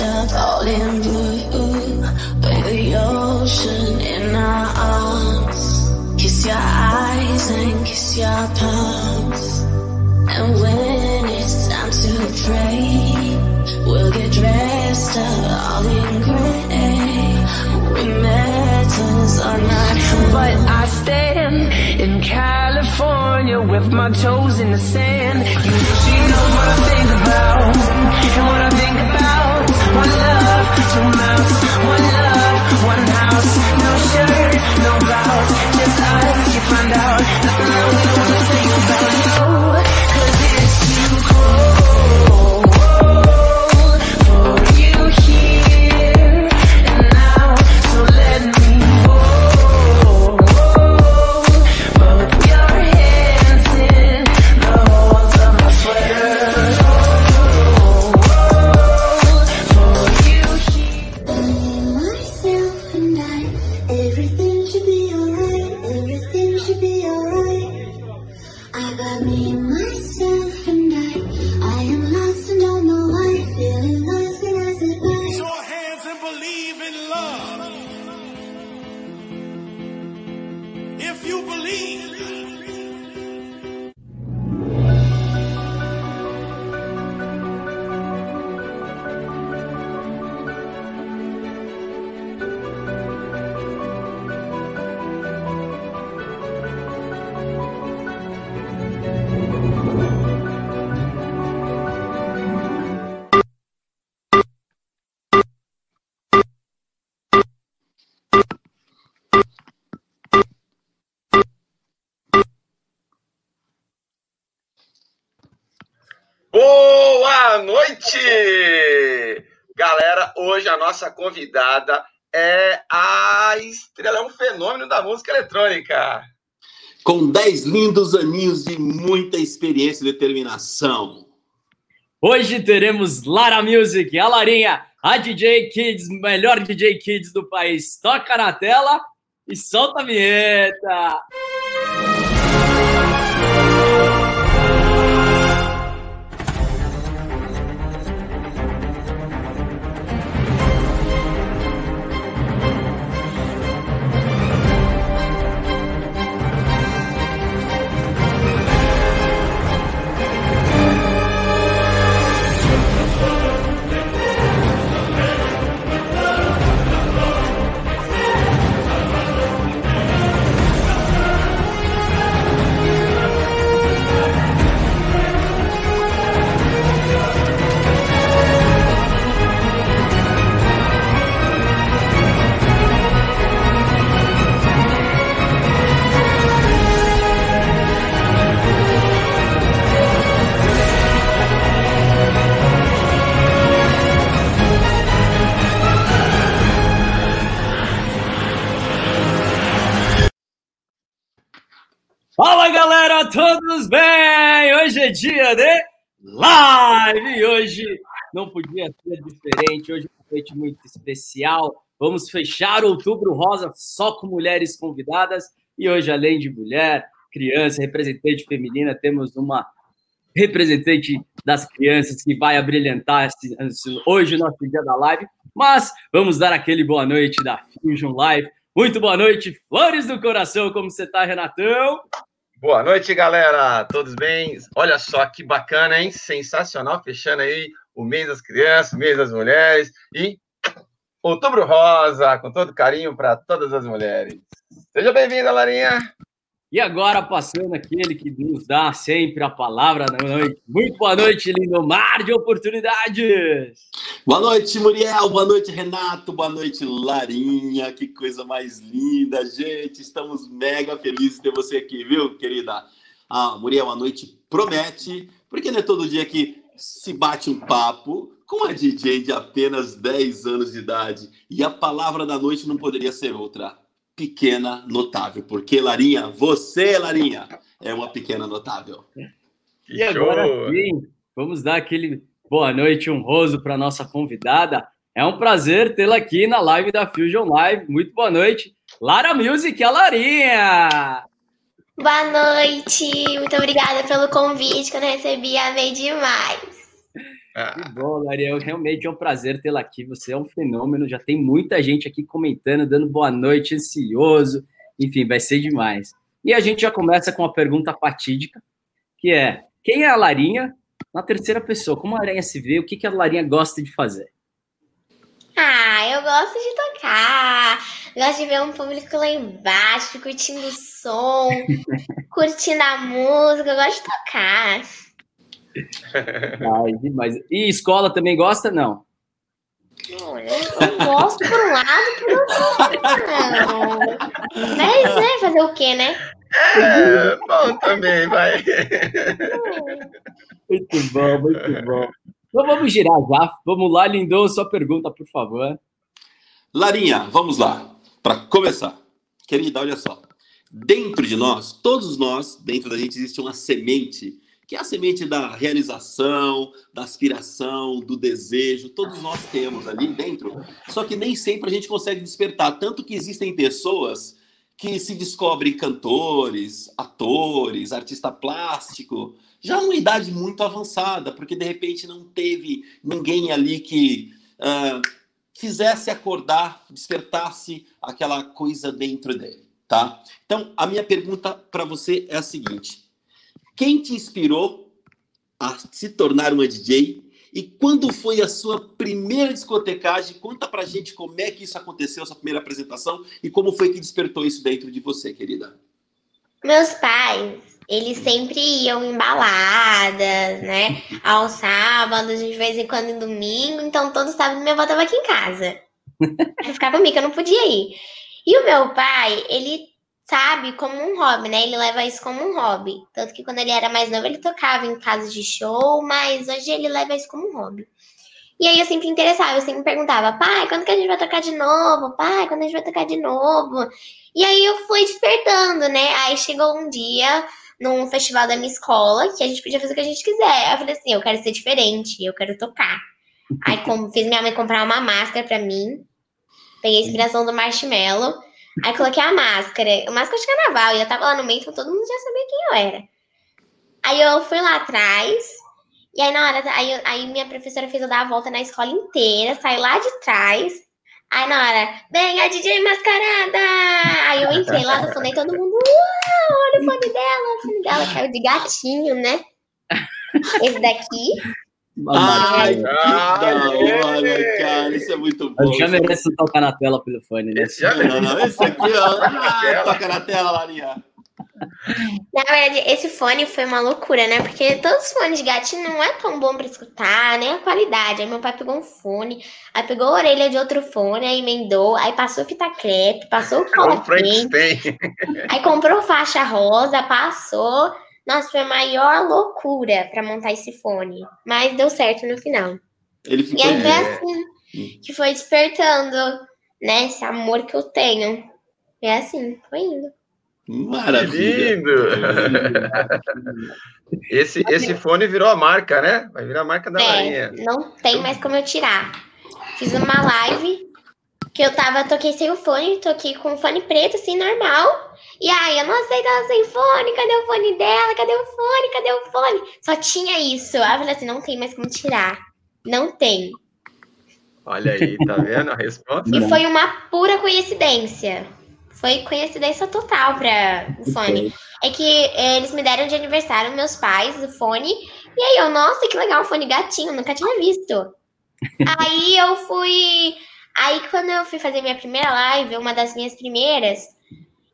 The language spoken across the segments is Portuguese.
up all in blue By the ocean in our arms. Kiss your eyes and kiss your palms. And when it's time to pray We'll get dressed up all in gray. We metals on our tongue But I stand in California with my toes in the sand. You, she knows what I think about, and what I think about find out Nothing I really wanna think about. Boa noite! Galera, hoje a nossa convidada é a estrela, é um fenômeno da música eletrônica. com 10 lindos aninhos de muita experiência e determinação. Hoje teremos Lara Music, a Larinha, a DJ Kids, melhor DJ Kids do país. Toca na tela e solta a vinheta. Fala todos bem? Hoje é dia de live e hoje não podia ser diferente. Hoje é uma noite muito especial. Vamos fechar outubro rosa só com mulheres convidadas e hoje, além de mulher, criança, representante feminina, temos uma representante das crianças que vai abrilhantar esse- hoje o nosso dia da live. Mas vamos dar aquele boa noite da Fusion Live. Muito boa noite, Flores do Coração. Como você tá, Renatão? Boa noite, galera. Todos bem? Olha só que bacana, hein? Sensacional, fechando aí o mês das crianças, o mês das mulheres e Outubro Rosa, com todo carinho para todas as mulheres. Seja bem-vinda, Larinha. E agora, passando aquele que nos dá sempre a palavra da noite. Muito boa noite, lindo mar de oportunidades. Boa noite, Muriel. Boa noite, Renato. Boa noite, Larinha. Que coisa mais linda, gente. Estamos mega felizes de ter você aqui, viu, querida? Ah, Muriel, a noite promete, porque não é todo dia que se bate um papo com a DJ de apenas 10 anos de idade. E a palavra da noite não poderia ser outra. Pequena notável. Porque, Larinha, você, Larinha, é uma pequena notável. Que E agora show. sim, vamos dar aquele boa noite honroso para nossa convidada. É um prazer tê-la aqui na live da Fusion Live. Muito boa noite. Lara Music, a Larinha. Boa noite, muito obrigada pelo convite. Quando eu recebi, amei demais. Ah, Que bom, Lariel. Realmente é um prazer tê-la aqui. Você é um fenômeno. Já tem muita gente aqui comentando, dando boa noite, ansioso. Enfim, vai ser demais. E a gente já começa com uma pergunta fatídica, que é: quem é a Larinha na terceira pessoa? Como a Larinha se vê? O que, que a Larinha gosta de fazer? Ah, eu gosto de tocar. Gosto de ver um público lá embaixo, curtindo o som, curtindo a música. Eu gosto de tocar. Ai, demais. E escola também gosta? Não. Olha, eu gosto por um lado, por outro não. Mas, né, fazer o quê, né? é, bom também, vai. Muito bom, muito bom. Então vamos girar já. Vamos lá, Lindon, sua pergunta, por favor. Larinha, vamos lá. Para começar. Querida, olha só. Dentro de nós, todos nós, dentro da gente existe uma semente, que é a semente da realização, da aspiração, do desejo. Todos nós temos ali dentro. Só que nem sempre a gente consegue despertar. Tanto que existem pessoas que se descobrem cantores, atores, artista plástico, já numa idade muito avançada, porque de repente não teve ninguém ali que ah, fizesse acordar, despertasse aquela coisa dentro dele, tá? Então, a minha pergunta para você é a seguinte: quem te inspirou a se tornar uma DJ e quando foi a sua primeira discotecagem? Conta pra gente como é que isso aconteceu, sua primeira apresentação e como foi que despertou isso dentro de você, querida. Meus pais, eles sempre iam em baladas, né? Aos sábados, de vez em quando em domingo. Então, todo sábado minha avó tava aqui em casa. Pra ficar comigo, que eu não podia ir. E o meu pai, ele sabe como um hobby, né? Ele leva isso como um hobby. Tanto que quando ele era mais novo, ele tocava em casas de show, mas hoje ele leva isso como um hobby. E aí eu sempre interessava, eu sempre perguntava, pai, quando que a gente vai tocar de novo? Pai, quando a gente vai tocar de novo? E aí eu fui despertando, né? Aí chegou um dia num festival da minha escola que a gente podia fazer o que a gente quiser. Aí eu falei assim, eu quero ser diferente, eu quero tocar. Aí como, fiz minha mãe comprar uma máscara pra mim. Peguei a inspiração do marshmallow. Aí coloquei a máscara, máscara de carnaval, e eu tava lá no meio, então todo mundo já sabia quem eu era. Aí eu fui lá atrás, e aí na hora, aí, aí minha professora fez eu dar a volta na escola inteira, saí lá de trás. Aí na hora, vem a DJ mascarada! Aí eu entrei lá e todo mundo, uau, olha o fone dela, o fone dela caiu de gatinho, né? Esse daqui. Ai, que da hora, é. cara. Isso é muito bom. Já merece tocar na tela pelo fone, né? Esse já Não, não, esse aqui, ó. Ah, toca na tela, Larinha. Na verdade, esse fone foi uma loucura, né? Porque todos os fones de gatinho não é tão bom pra escutar, nem a qualidade. Aí meu pai pegou um fone, aí pegou a orelha de outro fone, aí emendou, aí passou fita crepe, passou o O cola aí comprou faixa rosa, passou. Nossa, foi a maior loucura pra montar esse fone. Mas deu certo no final. Ele E ficou. aí foi É. assim que foi despertando, né? Esse amor que eu tenho. É assim, foi indo. Maravilha. lindo! Esse, esse fone virou a marca, né? Vai virar a marca da É, Larinha. não tem mais como eu tirar. Fiz uma live que eu tava, toquei sem o fone, toquei com o fone preto, assim, normal. E aí, eu não sei dela sem fone, cadê o fone dela? Cadê o fone? Cadê o fone? Só tinha isso. Aí eu falei assim, não tem mais como tirar. Não tem. Olha aí, tá vendo a resposta? E foi uma pura coincidência. Foi coincidência total para o fone. É que eh, eles me deram de aniversário, meus pais, o fone. E aí eu, nossa, que legal, um fone gatinho, nunca tinha visto. aí eu fui. Aí quando eu fui fazer minha primeira live, uma das minhas primeiras,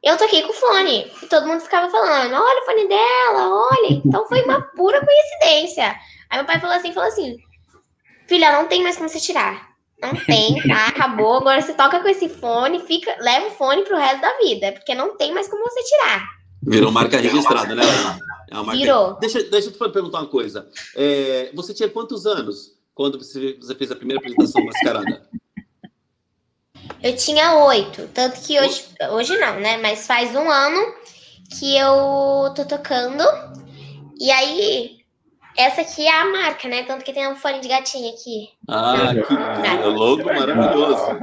eu toquei com o fone. E todo mundo ficava falando, olha o fone dela, olha. Então foi uma pura coincidência. Aí meu pai falou assim, falou assim, filha, não tem mais como você tirar. Não tem, tá? Acabou. Agora você toca com esse fone, fica, leva o fone pro resto da vida, porque não tem mais como você tirar. Virou marca registrada, né? É uma marca... Virou. Deixa, deixa eu te perguntar uma coisa. É, você tinha quantos anos quando você, você fez a primeira apresentação mascarada? Eu tinha oito, tanto que hoje, hoje não, né? Mas faz um ano que eu tô tocando. E aí, essa aqui é a marca, né? Tanto que tem um fone de gatinho aqui. Ah, que louco maravilhoso.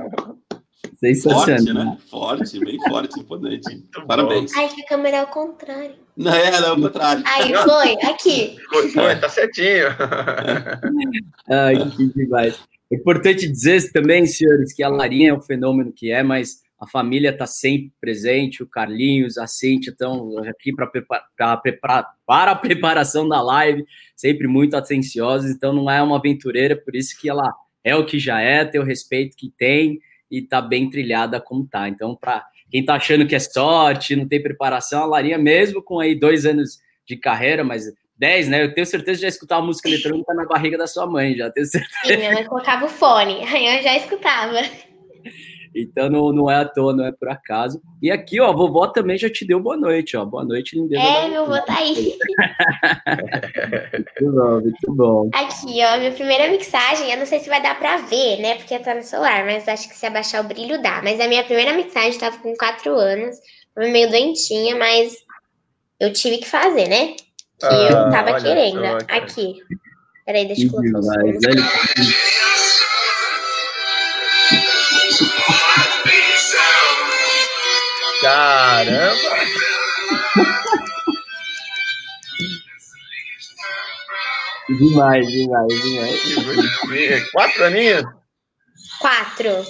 Sensacional. Forte, né? Forte, bem forte, imponente. Parabéns. Ai, que a câmera é ao contrário. Não é, não, ao contrário. Aí, foi. Aqui. Foi, foi, tá certinho. Ai, que demais. Importante dizer também, senhores, que a Larinha é o fenômeno que é, mas a família está sempre presente, o Carlinhos, a Cintia estão aqui para para a preparação da live, sempre muito atenciosos, então não é uma aventureira, por isso que ela é o que já é, tem o respeito que tem e está bem trilhada como tá. Então, para quem está achando que é sorte, não tem preparação, a Larinha, mesmo com aí dois anos de carreira, mas 10, né? Eu tenho certeza de já escutar uma música eletrônica na barriga da sua mãe, já tenho certeza. Sim, minha mãe colocava o fone, aí eu já escutava. Então não, não é à toa, não é por acaso. E aqui, ó, a vovó também já te deu boa noite, ó. Boa noite, lindeza. É, meu avô tá aí. muito bom, muito bom. Aqui, ó, minha primeira mixagem, eu não sei se vai dar pra ver, né? Porque tá no celular, mas acho que se abaixar o brilho dá. Mas a minha primeira mixagem tava com 4 anos, meio doentinha, mas eu tive que fazer, né? Que ah, eu tava querendo. Só, aqui. Peraí, deixa eu colocar os Caramba! demais, demais, demais. Quatro aninhos? Quatro.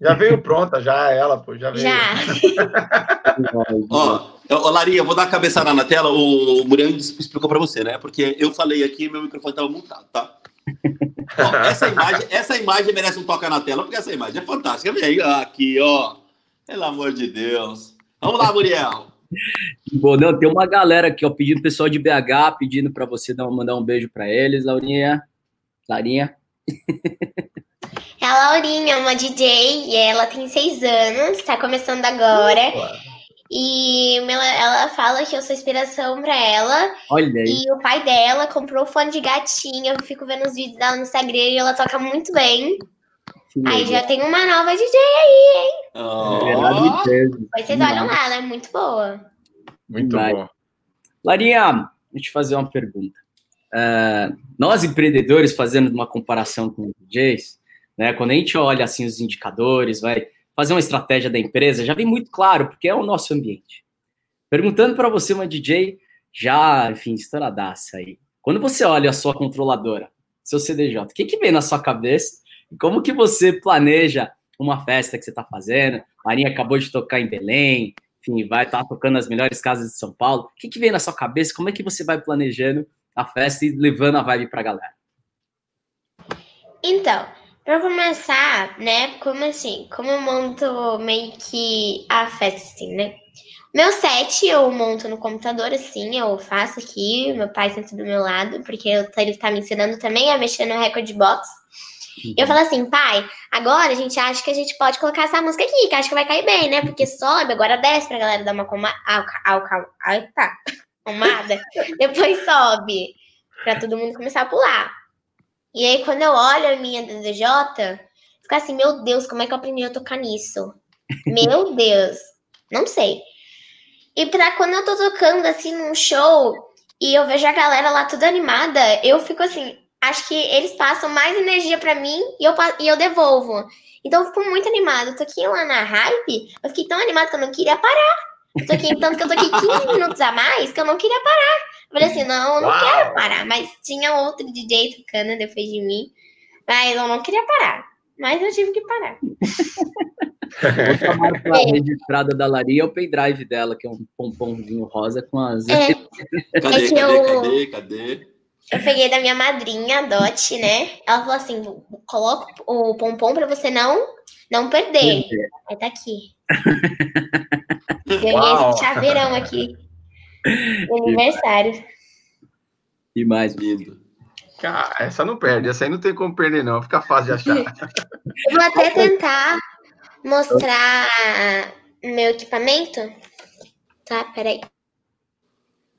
Já veio pronta, já ela, pô, já veio. Já. Ó, oh, Larinha, vou dar a cabeçada na tela. O Muriel explicou para você, né? Porque eu falei aqui e meu microfone estava montado, tá? ó, essa, imagem, essa imagem merece um toque na tela, porque essa imagem é fantástica. Vem aqui, ó. Pelo amor de Deus. Vamos lá, Muriel. Bom, não, tem uma galera aqui, ó, pedindo pessoal de BH, pedindo para você dar, mandar um beijo para eles, Laurinha. Laurinha. É a Laurinha, uma DJ, e ela tem seis anos, tá começando agora. E ela fala que eu sou inspiração pra ela. Olha aí. E o pai dela comprou fone de gatinha. Eu fico vendo os vídeos dela no Instagram e ela toca muito bem. Aí já tem uma nova DJ aí, hein? Oh. Pois vocês olham lá, ela é muito boa. Muito Vai. boa. Larinha, deixa eu te fazer uma pergunta. Uh, nós empreendedores fazendo uma comparação com os DJs, né? Quando a gente olha assim os indicadores, vai fazer uma estratégia da empresa, já vem muito claro, porque é o nosso ambiente. Perguntando para você, uma DJ, já, enfim, estouradaça aí. Quando você olha a sua controladora, seu CDJ, o que, que vem na sua cabeça? Como que você planeja uma festa que você está fazendo? Marinha acabou de tocar em Belém, enfim, vai estar tá tocando as melhores casas de São Paulo. O que, que vem na sua cabeça? Como é que você vai planejando a festa e levando a vibe para a galera? Então, para começar, né, como assim, como eu monto meio que a festa, assim, né? Meu set eu monto no computador, assim, eu faço aqui, meu pai senta do meu lado, porque ele tá me ensinando também a mexer no Record Box. Uhum. Eu falo assim, pai, agora a gente acha que a gente pode colocar essa música aqui, que acho que vai cair bem, né? Porque sobe, agora desce pra galera dar uma coma... Ai, tá. Comada. Depois sobe, pra todo mundo começar a pular. E aí, quando eu olho a minha DDJ, fica assim, meu Deus, como é que eu aprendi a tocar nisso? Meu Deus, não sei. E pra quando eu tô tocando assim num show e eu vejo a galera lá toda animada, eu fico assim, acho que eles passam mais energia para mim e eu, e eu devolvo. Então eu fico muito animada. Eu toquei lá na hype, eu fiquei tão animada que eu não queria parar. Toquei tanto que eu toquei 15 minutos a mais que eu não queria parar. Eu falei assim, não, eu não Uau. quero parar. Mas tinha outro DJ tocando depois de mim. Mas eu não queria parar. Mas eu tive que parar. Outra marca é. registrada da Laria é o pendrive dela, que é um pompomzinho rosa com as. É, cadê, é cadê, eu... cadê, cadê? Eu peguei da minha madrinha, a Dot, né? Ela falou assim: coloca o pompom pra você não, não perder. Aí tá aqui. Ganhei Uau. esse chaveirão aqui. aniversário. E mais lindo. Cara, essa não perde, essa aí não tem como perder, não. Fica fácil de achar. Eu vou até tentar mostrar meu equipamento. Tá, peraí.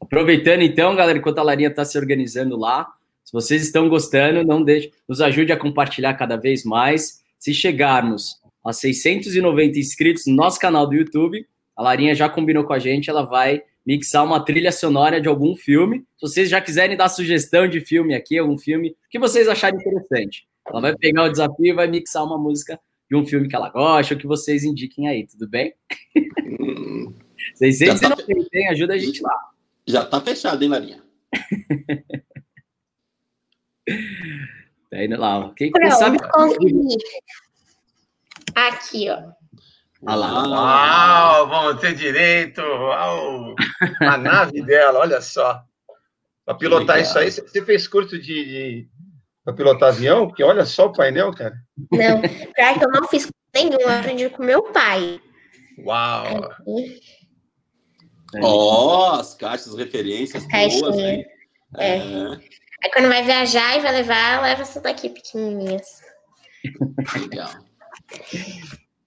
Aproveitando então, galera, enquanto a Larinha está se organizando lá, se vocês estão gostando, não deixe, nos ajude a compartilhar cada vez mais. Se chegarmos a 690 inscritos no nosso canal do YouTube, a Larinha já combinou com a gente, ela vai mixar uma trilha sonora de algum filme. Se vocês já quiserem dar sugestão de filme aqui, algum filme que vocês acharem interessante, ela vai pegar o desafio e vai mixar uma música de um filme que ela gosta, ou que vocês indiquem aí, tudo bem? Hum, 690, hein? Ajuda a gente lá. já tá fechado, hein, Larinha? Tá indo lá. ó. Quem, quem sabe. Pronto, consegui. Aqui, ó. Olha lá. Uau, vamos ter direito ao a nave dela, olha só. Para pilotar isso aí, você- fez curso de, de para pilotar avião? Porque olha só o painel, cara. Não, pior que eu não fiz nenhum, eu aprendi com meu pai. Uau. Ó, as caixas, referências As boas, hein? É. É, Aí quando vai viajar e vai levar, leva essa daqui pequenininhas. legal.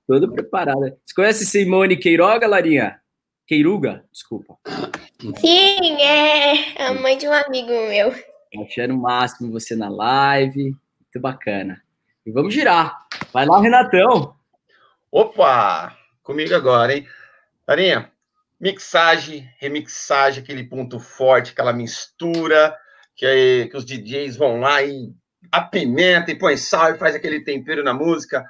Toda preparada. Você conhece Simone Queiroga, Larinha? Queiruga? Desculpa. Sim, é a mãe de um amigo meu. Achando o máximo você na live. Muito bacana. E vamos girar. Vai lá, Renatão. Opa! Comigo agora, hein? Tarinha, mixagem, remixagem, aquele ponto forte, aquela mistura, que, aí- que os DJs vão lá e apimenta e põe sal e faz aquele tempero na música.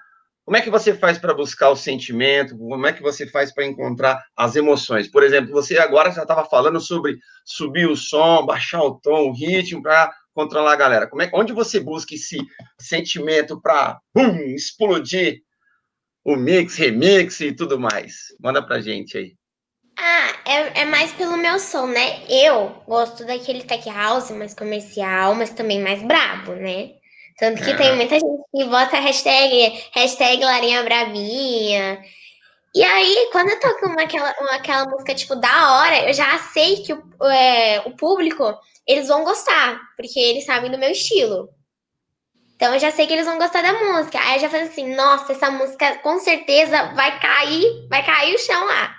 Como é que você faz para buscar o sentimento? Como é que você faz para encontrar as emoções? Por exemplo, você agora já estava falando sobre subir o som, baixar o tom, o ritmo para controlar a galera. Como é, onde você busca esse sentimento para explodir o mix, remix e tudo mais? Manda pra gente aí. Ah, é, é mais pelo meu som, né? Eu gosto daquele tech house mais comercial, mas também mais brabo, né? Tanto que Ah. tem muita gente que bota hashtag, hashtag Larinha Bravinha. E aí, quando eu toco uma, aquela, uma, aquela música, tipo, da hora, eu já sei que o, é, o público, eles vão gostar, porque eles sabem do meu estilo. Então eu já sei que eles vão gostar da música. Aí eu já falo assim, nossa, essa música com certeza vai cair, vai cair o chão lá.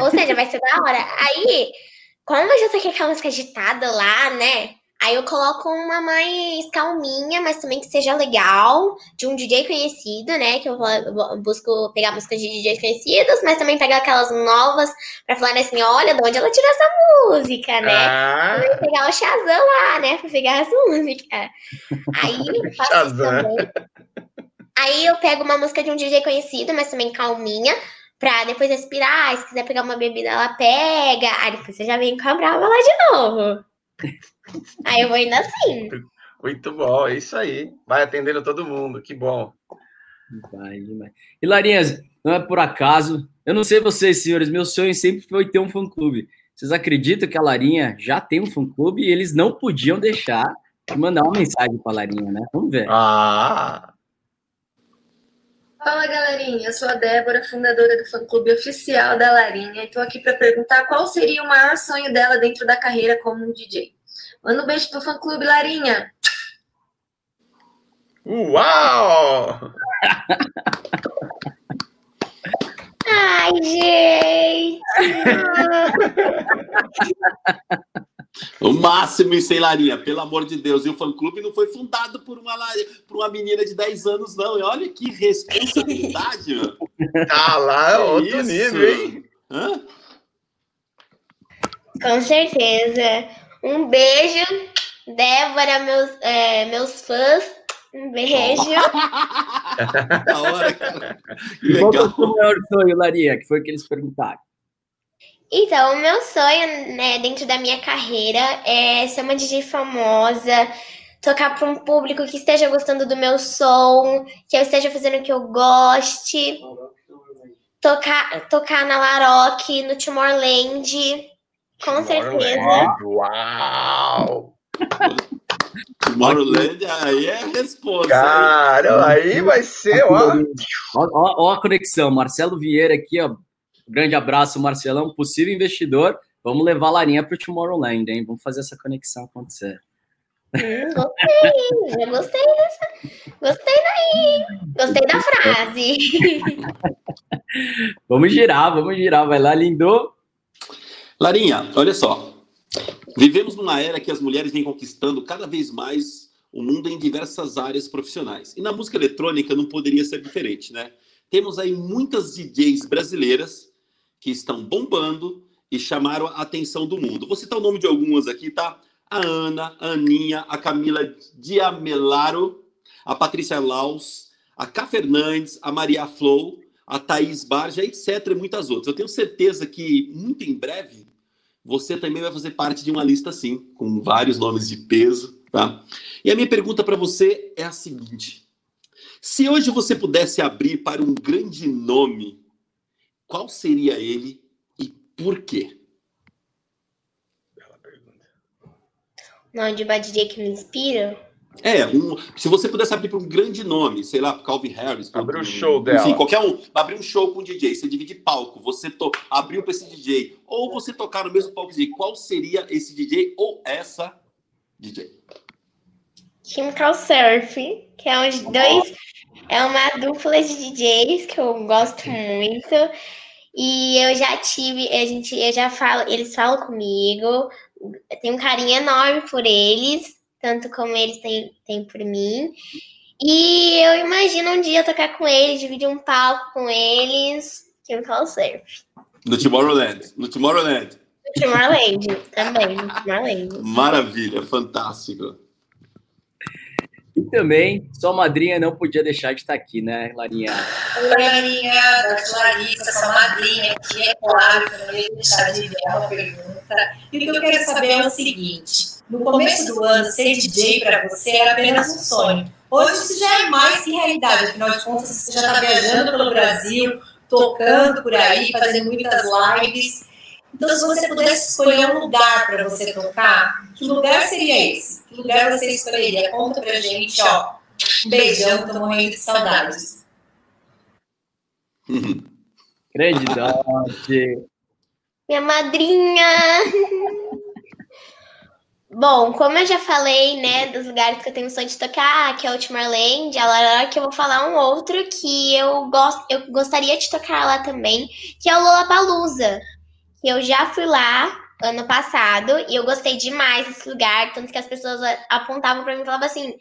Ou seja, vai ser da hora. Aí, como eu já sei que aquela música agitada lá, né? Aí eu coloco uma mais calminha, mas também que seja legal, de um DJ conhecido, né? Que eu busco pegar músicas de DJs conhecidos, mas também pegar aquelas novas pra falar assim, olha, de onde ela tirou essa música, né? Ah, pegar o Shazam lá, né? Pra pegar as músicas. Aí eu faço também. Aí eu pego uma música de um DJ conhecido, mas também calminha, pra depois respirar. Se quiser pegar uma bebida, ela pega. Aí depois você já vem com a brava lá de novo. Aí eu vou indo assim. muito bom, é isso aí. Vai atendendo todo mundo, que bom. Vai demais. E Larinhas, não é por acaso. Eu não sei vocês, senhores, meu sonho sempre foi ter um fã-clube. Vocês acreditam que a Larinha já tem um fã-clube e eles não podiam deixar de mandar uma mensagem para a Larinha, né? Vamos ver. Ah, Fala galerinha, eu sou a Débora, fundadora do fã-clube oficial da Larinha, e tô aqui para perguntar qual seria o maior sonho dela dentro da carreira como um DJ. Manda um beijo pro fã-clube Larinha. uau! Ai, gente! O máximo hein, Larinha? Pelo amor de Deus. E o fã-clube não foi fundado por uma, por uma menina de 10 anos, não. E olha que responsabilidade, mano. Tá lá, Que outro isso? nível, hein? Hã? Com certeza. Um beijo, Débora, meus, é, meus fãs. Um beijo. Da hora, cara. Que Qual que é o maior sonho, Larinha? Que foi o que eles perguntaram. Então, o meu sonho, né, dentro da minha carreira é ser uma DJ famosa, tocar para um público que esteja gostando do meu som, que eu esteja fazendo o que eu goste, tocar, tocar na Laroque, no Tomorrowland, com certeza. Uau! Tomorrowland, aí é a resposta. Cara, aí vai ser, ó. Ó, ó- ó a conexão. Marcelo Vieira aqui, ó. Grande abraço, Marcelão. Possível investidor. Vamos levar a Larinha para o Tomorrowland, hein? Vamos fazer essa conexão acontecer. Hum, gostei, já gostei dessa. Gostei daí. Gostei da frase. Vamos girar, vamos girar. Vai lá, lindo. Larinha, olha só. Vivemos numa era que as mulheres vêm conquistando cada vez mais o mundo em diversas áreas profissionais. E na música eletrônica não poderia ser diferente, né? Temos aí muitas DJs brasileiras que estão bombando e chamaram a atenção do mundo. Vou citar o nome de algumas aqui, tá? A Ana, a Aninha, a Camila Diamelaro, a Patrícia Laus, a Cá Fernandes, a Maria Flow, a Thaís Barja, etc. e muitas outras. Eu tenho certeza que muito em breve você também vai fazer parte de uma lista assim, com vários nomes de peso, tá? E a minha pergunta para você é a seguinte: se hoje você pudesse abrir para um grande nome, qual seria ele e por quê? Nome de uma que me inspira? É, um, se você pudesse abrir para um grande nome, sei lá, Calvin Harris. pra- Abrir o show Enfim, dela. qualquer um. Abrir um show com um DJ, você divide palco, você to, abriu para esse DJ, ou você tocar no mesmo palco DJ, qual seria esse DJ ou essa DJ? Chemical Surf, que é uns dois. É uma dupla de DJs que eu gosto muito. E eu já tive, a gente, eu já falo, eles falam comigo, eu tenho um carinho enorme por eles, tanto como eles têm, têm por mim. E eu imagino um dia tocar com eles, dividir um palco com eles, Chemical Surf. No Tomorrowland. No Tomorrowland. Tomorrowland também, Tomorrowland. Maravilha, fantástico. E também, sua madrinha não podia deixar de estar aqui, né, Larinha? Oi, Marinha, da Larissa, sua madrinha aqui, é claro que eu não ia deixar de ver uma pergunta. E o que eu quero saber é o seguinte: no começo do ano, ser DJ para você era apenas um sonho. Hoje isso já é mais que realidade, afinal de contas, você já está viajando pelo Brasil, tocando por aí, fazendo muitas lives. Então, se você pudesse escolher um lugar para você tocar, que lugar seria esse? Que lugar você escolheria? Conta pra gente, ó. Um beijão, tô morrendo de saudades. Dote. Minha madrinha! Bom, como eu já falei, né, dos lugares que eu tenho sonho de tocar, que é o Tomorrowland, a Lara, que eu vou falar um outro que eu, gosto, eu gostaria de tocar lá também, que é o Lollapalooza. Que eu já fui lá ano passado e eu gostei demais desse lugar, tanto que as pessoas apontavam pra mim e falavam assim,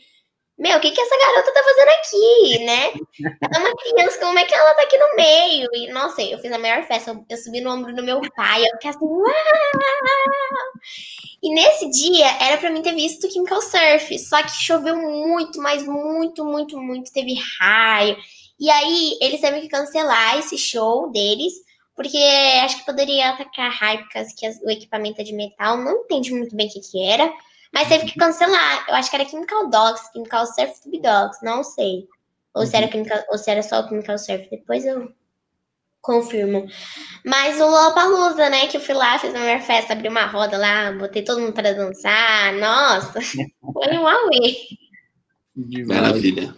meu, o que, que essa garota tá fazendo aqui, né? Ela é uma criança, como é que ela tá aqui no meio? E, nossa, eu fiz a maior festa, eu, subi no ombro do meu pai, eu fiquei assim! E nesse dia, era pra mim ter visto Chemical Surf, só que choveu muito, mas muito, muito, muito, teve raio. E aí, eles teve que cancelar esse show deles, porque acho que poderia atacar raio, porque o equipamento é de metal, não entendi muito bem o que que era. Mas teve que cancelar. Eu acho que era Chemical Dogs, Chemical Surf Tube Dogs, não sei. Ou se, era Chemical, ou se era só o Chemical Surf. Depois eu confirmo. Mas o Lollapalooza, né? Que eu fui lá, fiz a minha festa, abri uma roda lá, botei todo mundo pra dançar. Nossa, foi um auê. Demais. Maravilha.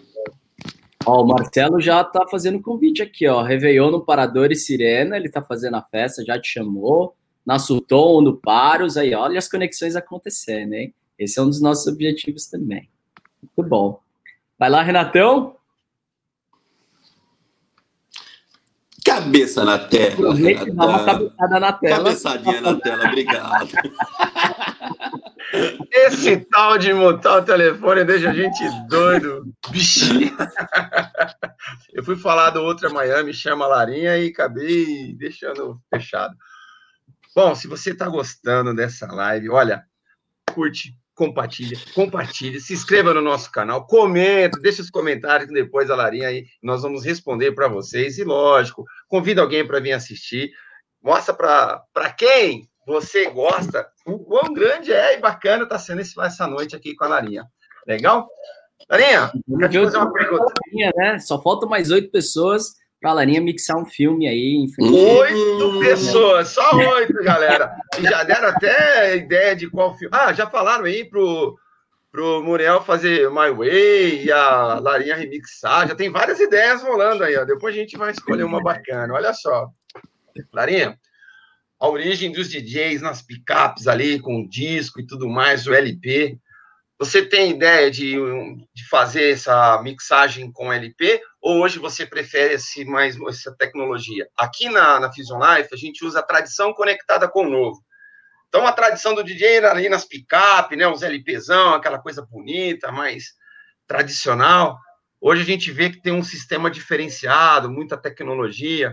Ó, o Marcelo já tá fazendo convite aqui, ó. Réveillon no Parador e Sirena, ele tá fazendo a festa, já te chamou. Na Sulton, no Paros, aí, olha as conexões acontecendo, hein? Esse é um dos nossos objetivos também. Muito bom. Vai lá, Renatão. Cabeça na tela. Dá uma cabeçada na tela. Cabeçadinha na tela, obrigado. Esse tal de mutar o telefone deixa a gente doido. Vixe. Eu fui falar do outro amanhã, me chama Larinha e acabei deixando fechado. Bom, se você está gostando dessa live, olha, curte, compartilha, compartilha, se inscreva no nosso canal, comenta, deixa os comentários depois a Larinha aí nós vamos responder para vocês. E lógico, convida alguém para vir assistir, mostra para quem você gosta o quão grande é e bacana está sendo esse- essa noite aqui com a Larinha. Legal? Larinha, fazer uma pergunta. Larinha, né? Só faltam mais oito pessoas para a Larinha mixar um filme aí. Oito pessoas, só oito, galera. E já deram até ideia de qual filme. Ah, já falaram aí pro, pro Muriel fazer My Way e a Larinha remixar. Já tem várias ideias rolando aí, ó. Depois a gente vai escolher uma bacana. Olha só. Larinha, a origem dos DJs nas picapes ali, com o disco e tudo mais, o LP. Você tem ideia de, de fazer essa mixagem com LP ou hoje você prefere esse, mais essa tecnologia? Aqui na, na Fusion Life, a gente usa a tradição conectada com o novo. Então, a tradição do DJ era ali nas picape, né, os LPzão, aquela coisa bonita, mais tradicional. Hoje a gente vê que tem um sistema diferenciado, muita tecnologia.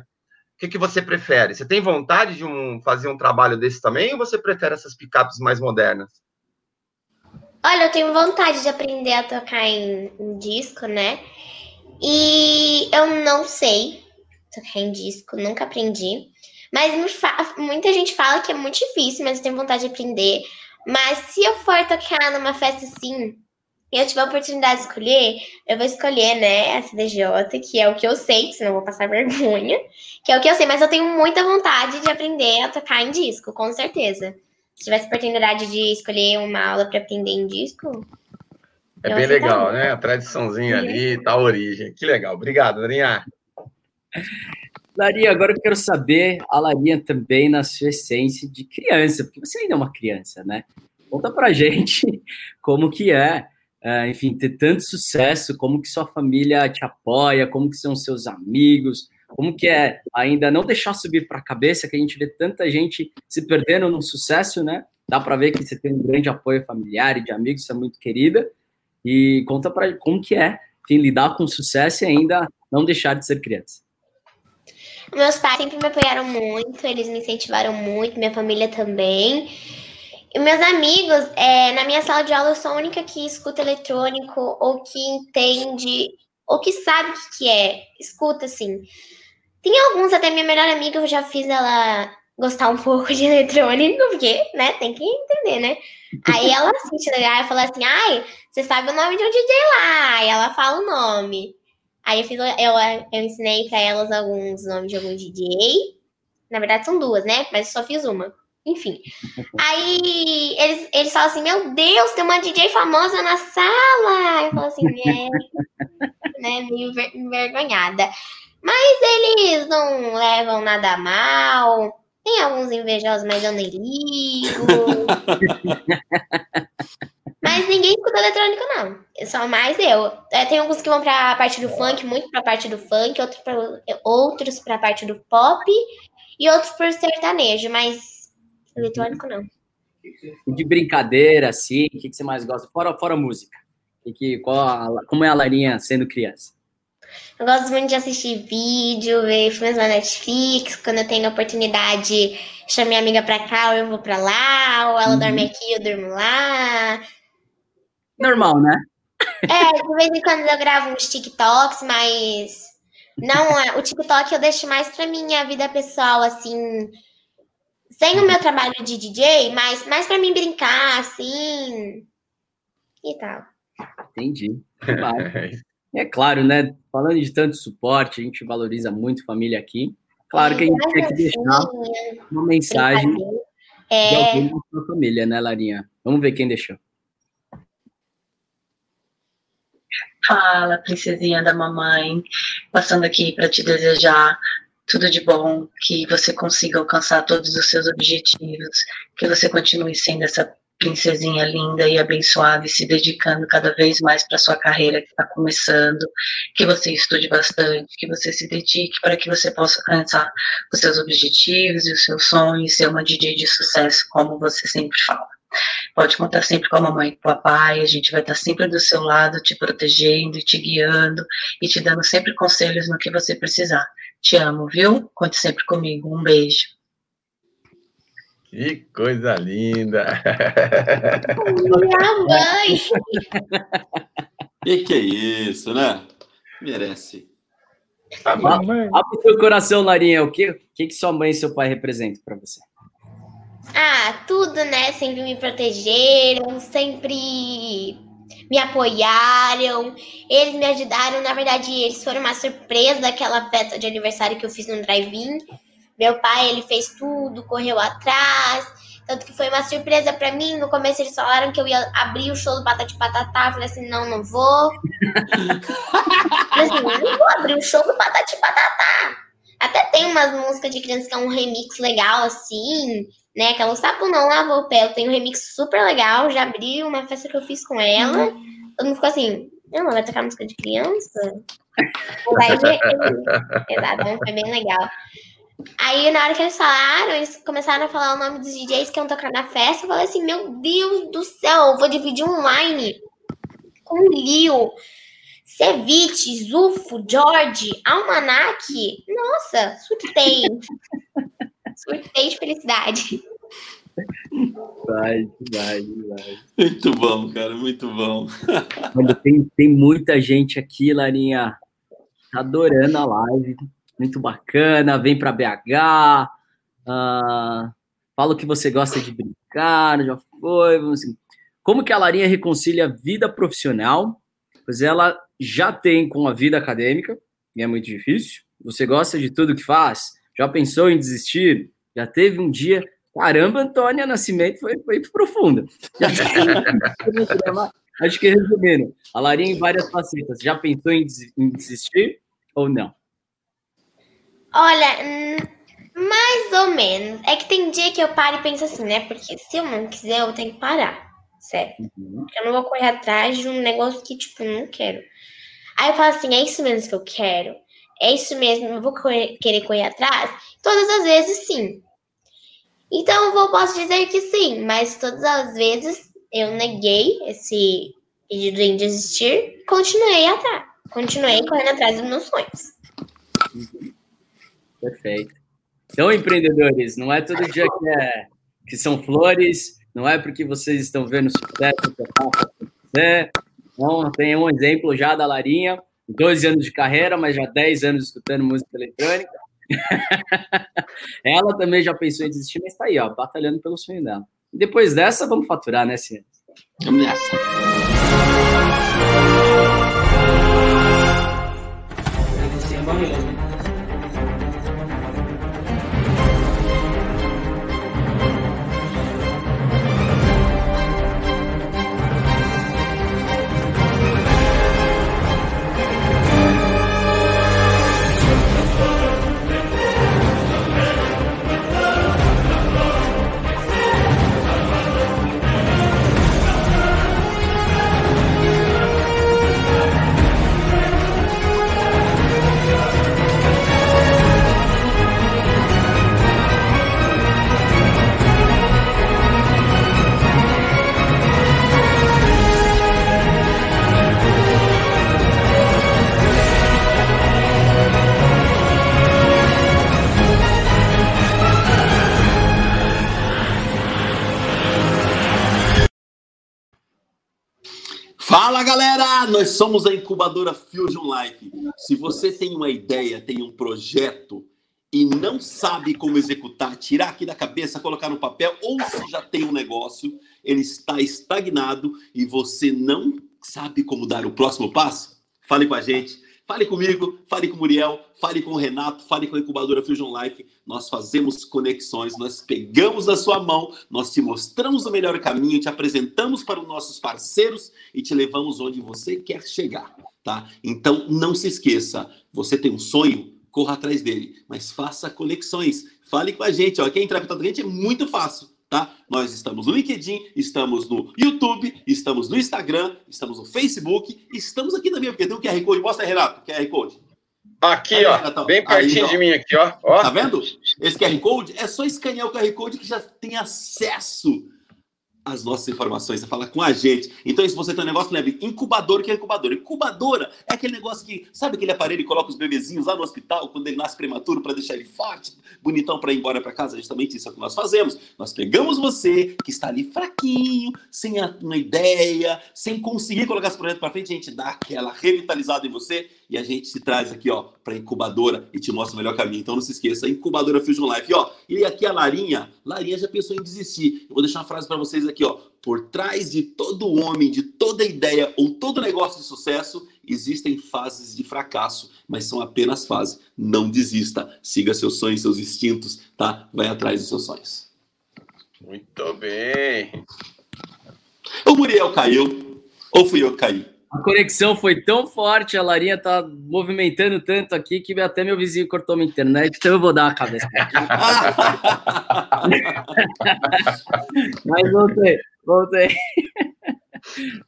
O que, que você prefere? Você tem vontade de um, fazer um trabalho desse também ou você prefere essas picapes mais modernas? Olha, eu tenho vontade de aprender a tocar em, em disco, né? E eu não sei tocar em disco, nunca aprendi. Mas muita gente fala que é muito difícil, mas eu tenho vontade de aprender. Mas se eu for tocar numa festa assim, e eu tiver a oportunidade de escolher, eu vou escolher, né, a CDJ, que é o que eu sei, senão eu vou passar vergonha. Que é o que eu sei, mas eu tenho muita vontade de aprender a tocar em disco, com certeza. Se tivesse oportunidade de escolher uma aula para aprender em disco, É bem legal, né? A tradiçãozinha ali, tá a origem. Que legal. Obrigado, Larinha. Larinha, agora eu quero saber a Larinha também na sua essência de criança, porque você ainda é uma criança, né? Conta pra gente como que é, é, enfim, ter tanto sucesso, como que sua família te apoia, como que são seus amigos, como que é ainda não deixar subir para a cabeça, que a gente vê tanta gente se perdendo no sucesso, né? Dá para ver que você tem um grande apoio familiar e de amigos, você é muito querida. E conta para como que é, enfim, lidar com sucesso e ainda não deixar de ser criança. Meus pais sempre me apoiaram muito, eles me incentivaram muito, minha família também. E meus amigos, é, na minha sala de aula, eu sou a única que escuta eletrônico ou que entende, ou que sabe o que, que é. Escuta, assim. Tem alguns, até minha melhor amiga, eu já fiz ela gostar um pouco de eletrônico, porque, né, tem que entender, né? Aí ela assiste legal e fala assim, ai, você sabe o nome de um DJ lá. Aí ela fala o nome. Aí eu, fiz, eu, eu ensinei pra elas alguns nomes de algum DJ. Na verdade, são duas, né? Mas eu só fiz uma. Enfim. Aí eles, eles falam assim: Meu Deus, tem uma DJ famosa na sala. Eu falo assim: É, né? Meio ver- envergonhada. Mas eles não levam nada mal. Tem alguns invejosos, mas eu nem ligo. Mas ninguém escuta eletrônico, não. Só mais eu. É, tem alguns que vão pra parte do funk, muito pra parte do funk, outros pra, outros pra parte do pop e outros por sertanejo, mas eletrônico não. de brincadeira, assim, o que, que você mais gosta? Fora, fora música. Que, que, qual como é a Larinha sendo criança? Eu gosto muito de assistir vídeo, ver filmes na Netflix. Quando eu tenho a oportunidade, chamo minha amiga pra cá, ou eu vou pra lá, ou ela Uhum. dorme aqui, eu durmo lá. Normal, né? É, de vez em quando eu gravo uns TikToks, mas não é. O TikTok eu deixo mais pra minha vida pessoal, assim. Sem o meu trabalho de DJ, mas mais pra mim brincar, assim. E tal. Entendi. Claro. É claro, né? Falando de tanto suporte, a gente valoriza muito família aqui. Claro que a gente tem que deixar uma mensagem de É, alguém da sua família, né, Larinha? Vamos ver quem deixou. Fala, princesinha da mamãe, passando aqui para te desejar tudo de bom, que você consiga alcançar todos os seus objetivos, que você continue sendo essa princesinha linda e abençoada e se dedicando cada vez mais para sua carreira que está começando, que você estude bastante, que você se dedique para que você possa alcançar os seus objetivos e os seus sonhos, ser uma DJ de sucesso, como você sempre fala. Pode contar sempre com a mamãe e com o papai, a gente vai estar sempre do seu lado, te protegendo, te guiando e te dando sempre conselhos no que você precisar. Te amo, viu? Conte sempre comigo. Um beijo. Que coisa linda. minha mãe! Que que é isso, né? Merece. Tá. Abre o seu coração, Larinha. O que, que, que sua mãe e seu pai representam para você? Ah, tudo, né? Sempre me protegeram, sempre me apoiaram. Eles me ajudaram. Na verdade, eles foram uma surpresa daquela festa de aniversário que eu fiz no drive-in. Meu pai, ele fez tudo, correu atrás. Tanto que foi uma surpresa pra mim. No começo eles falaram que eu ia abrir o show do Patati Patatá. Eu falei assim, não, não vou. Falei assim, não vou abrir o show do Patati Patatá. Até tem umas músicas de criança que é um remix legal, assim, né? Que ela sapo não lavou o pé. Eu tenho um remix super legal. Já abri uma festa que eu fiz com ela. Todo mundo ficou assim, não, ela vai tocar música de criança? Daí, foi bem legal. Aí, na hora que eles falaram, eles começaram a falar o nome dos DJs que iam tocar na festa. Eu falei assim: Meu Deus do céu, eu vou dividir online com Lil, Ceviche, Zufo, George, Almanac. Nossa, surtei. surtei de felicidade. Vai, vai, vai. Muito bom, cara, muito bom. Tem, tem muita gente aqui, Larinha. Tá adorando a live. Muito bacana. Vem para BH. Uh, fala o que você gosta de brincar. Já foi. Vamos assim. Como que a Larinha reconcilia vida profissional? Pois ela já tem com a vida acadêmica, e é muito difícil. Você gosta de tudo que faz? Já pensou em desistir? Já teve um dia. Caramba, Antônia Nascimento foi, foi profunda. Acho que resumindo, a Larinha em várias facetas. Já pensou em desistir ou não? Olha, hum, mais ou menos. É que tem dia que eu paro e penso assim, né? Porque se eu não quiser, eu tenho que parar. Certo? Uhum. Eu não vou correr atrás de um negócio que, tipo, não quero. Aí eu falo assim, é isso mesmo que eu quero? É isso mesmo, eu vou correr, querer correr atrás? Todas as vezes, sim. Então, eu posso dizer que sim, mas todas as vezes eu neguei esse pedido em desistir, continuei atrás. Continuei correndo atrás dos meus sonhos. Perfeito. Então, empreendedores, não é todo dia que, é, que são flores, não é porque vocês estão vendo sucesso que acontecer. Então, tem um exemplo já da Larinha, 12 anos de carreira, mas já 10 anos escutando música eletrônica. Ela também já pensou em desistir, mas está aí, ó, batalhando pelo sonho dela. E depois dessa, vamos faturar, né, Ciência? Vamos nessa. Fala galera, nós somos a incubadora Fusion Life. Se você tem uma ideia, tem um projeto e não sabe como executar, tirar aqui da cabeça, colocar no papel, ou se já tem um negócio, ele está estagnado e você não sabe como dar o próximo passo, fale com a gente. Fale comigo, fale com o Muriel, fale com o Renato, fale com a incubadora Fusion Life. Nós fazemos conexões, nós pegamos a sua mão, nós te mostramos o melhor caminho, te apresentamos para os nossos parceiros e te levamos onde você quer chegar, tá? Então não se esqueça, você tem um sonho, corra atrás dele, mas faça conexões. Fale com a gente, ó. Quem entrar em contato com a gente é muito fácil tá? Nós estamos no LinkedIn, estamos no YouTube, estamos no Instagram, estamos no Facebook, estamos aqui também, porque tem o QR Code. Mostra aí, Renato, QR Code. Aqui, aí, ó, Renatão. bem pertinho aí, de mim aqui, ó. ó. Tá vendo? Esse QR Code é só escanear o QR Code que já tem acesso as nossas informações, você fala com a gente. Então, se você tem um negócio, lembre, incubador, que é incubadora? Incubadora é aquele negócio que, sabe aquele aparelho que coloca os bebezinhos lá no hospital, quando ele nasce prematuro, para deixar ele forte, bonitão para ir embora para casa? Justamente isso é o que nós fazemos. Nós pegamos você, que está ali fraquinho, sem uma ideia, sem conseguir colocar esse projeto para frente, a gente dá aquela revitalizada em você e a gente te traz aqui, ó, para incubadora e te mostra o melhor caminho. Então, não se esqueça, incubadora Fusion Life, ó. E aqui a Larinha, Larinha já pensou em desistir. Eu vou deixar uma frase para vocês aqui, ó. Por trás de todo homem, de toda ideia ou todo negócio de sucesso, existem fases de fracasso, mas são apenas fases. Não desista, siga seus sonhos, seus instintos, tá? Vai atrás dos seus sonhos. Muito bem. O Muriel caiu, ou fui eu que caí? A conexão foi tão forte, a Larinha tá movimentando tanto aqui que até meu vizinho cortou minha internet, então eu vou dar uma cabeça. Mas voltei, voltei.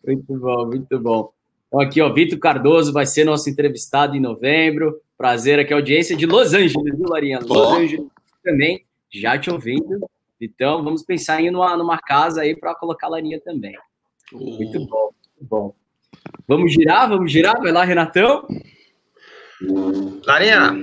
Muito bom, muito bom. Então, aqui, ó, Vitor Cardoso vai ser nosso entrevistado em novembro. Prazer aqui, audiência de Los Angeles, viu, Larinha? Los oh. Angeles também, já te ouvindo. Então, vamos pensar em ir numa, numa casa aí para colocar a Larinha também. Muito bom, muito bom. Vamos girar, vamos girar? Vai lá, Renatão. Larinha,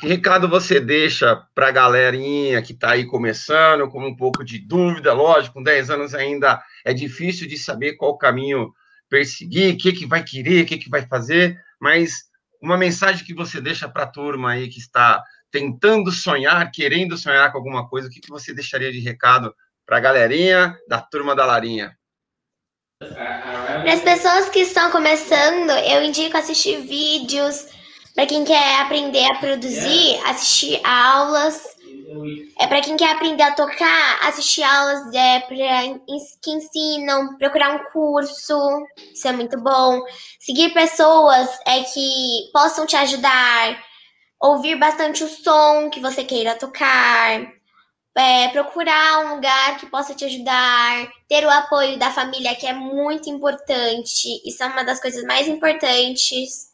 que recado você deixa para a galerinha que está aí começando, com um pouco de dúvida, lógico, com 10 anos ainda é difícil de saber qual caminho perseguir, o que, que vai querer, o que, que vai fazer, mas uma mensagem que você deixa para a turma aí que está tentando sonhar, querendo sonhar com alguma coisa, o que, que você deixaria de recado para a galerinha da turma da Larinha? Para as pessoas que estão começando, eu indico assistir vídeos. Para quem quer aprender a produzir, assistir aulas. É para quem quer aprender a tocar, assistir aulas é, pra, que ensinam, procurar um curso, isso é muito bom. Seguir pessoas é que possam te ajudar, ouvir bastante o som que você queira tocar, é, procurar um lugar que possa te ajudar, ter o apoio da família, que é muito importante. Isso é uma das coisas mais importantes.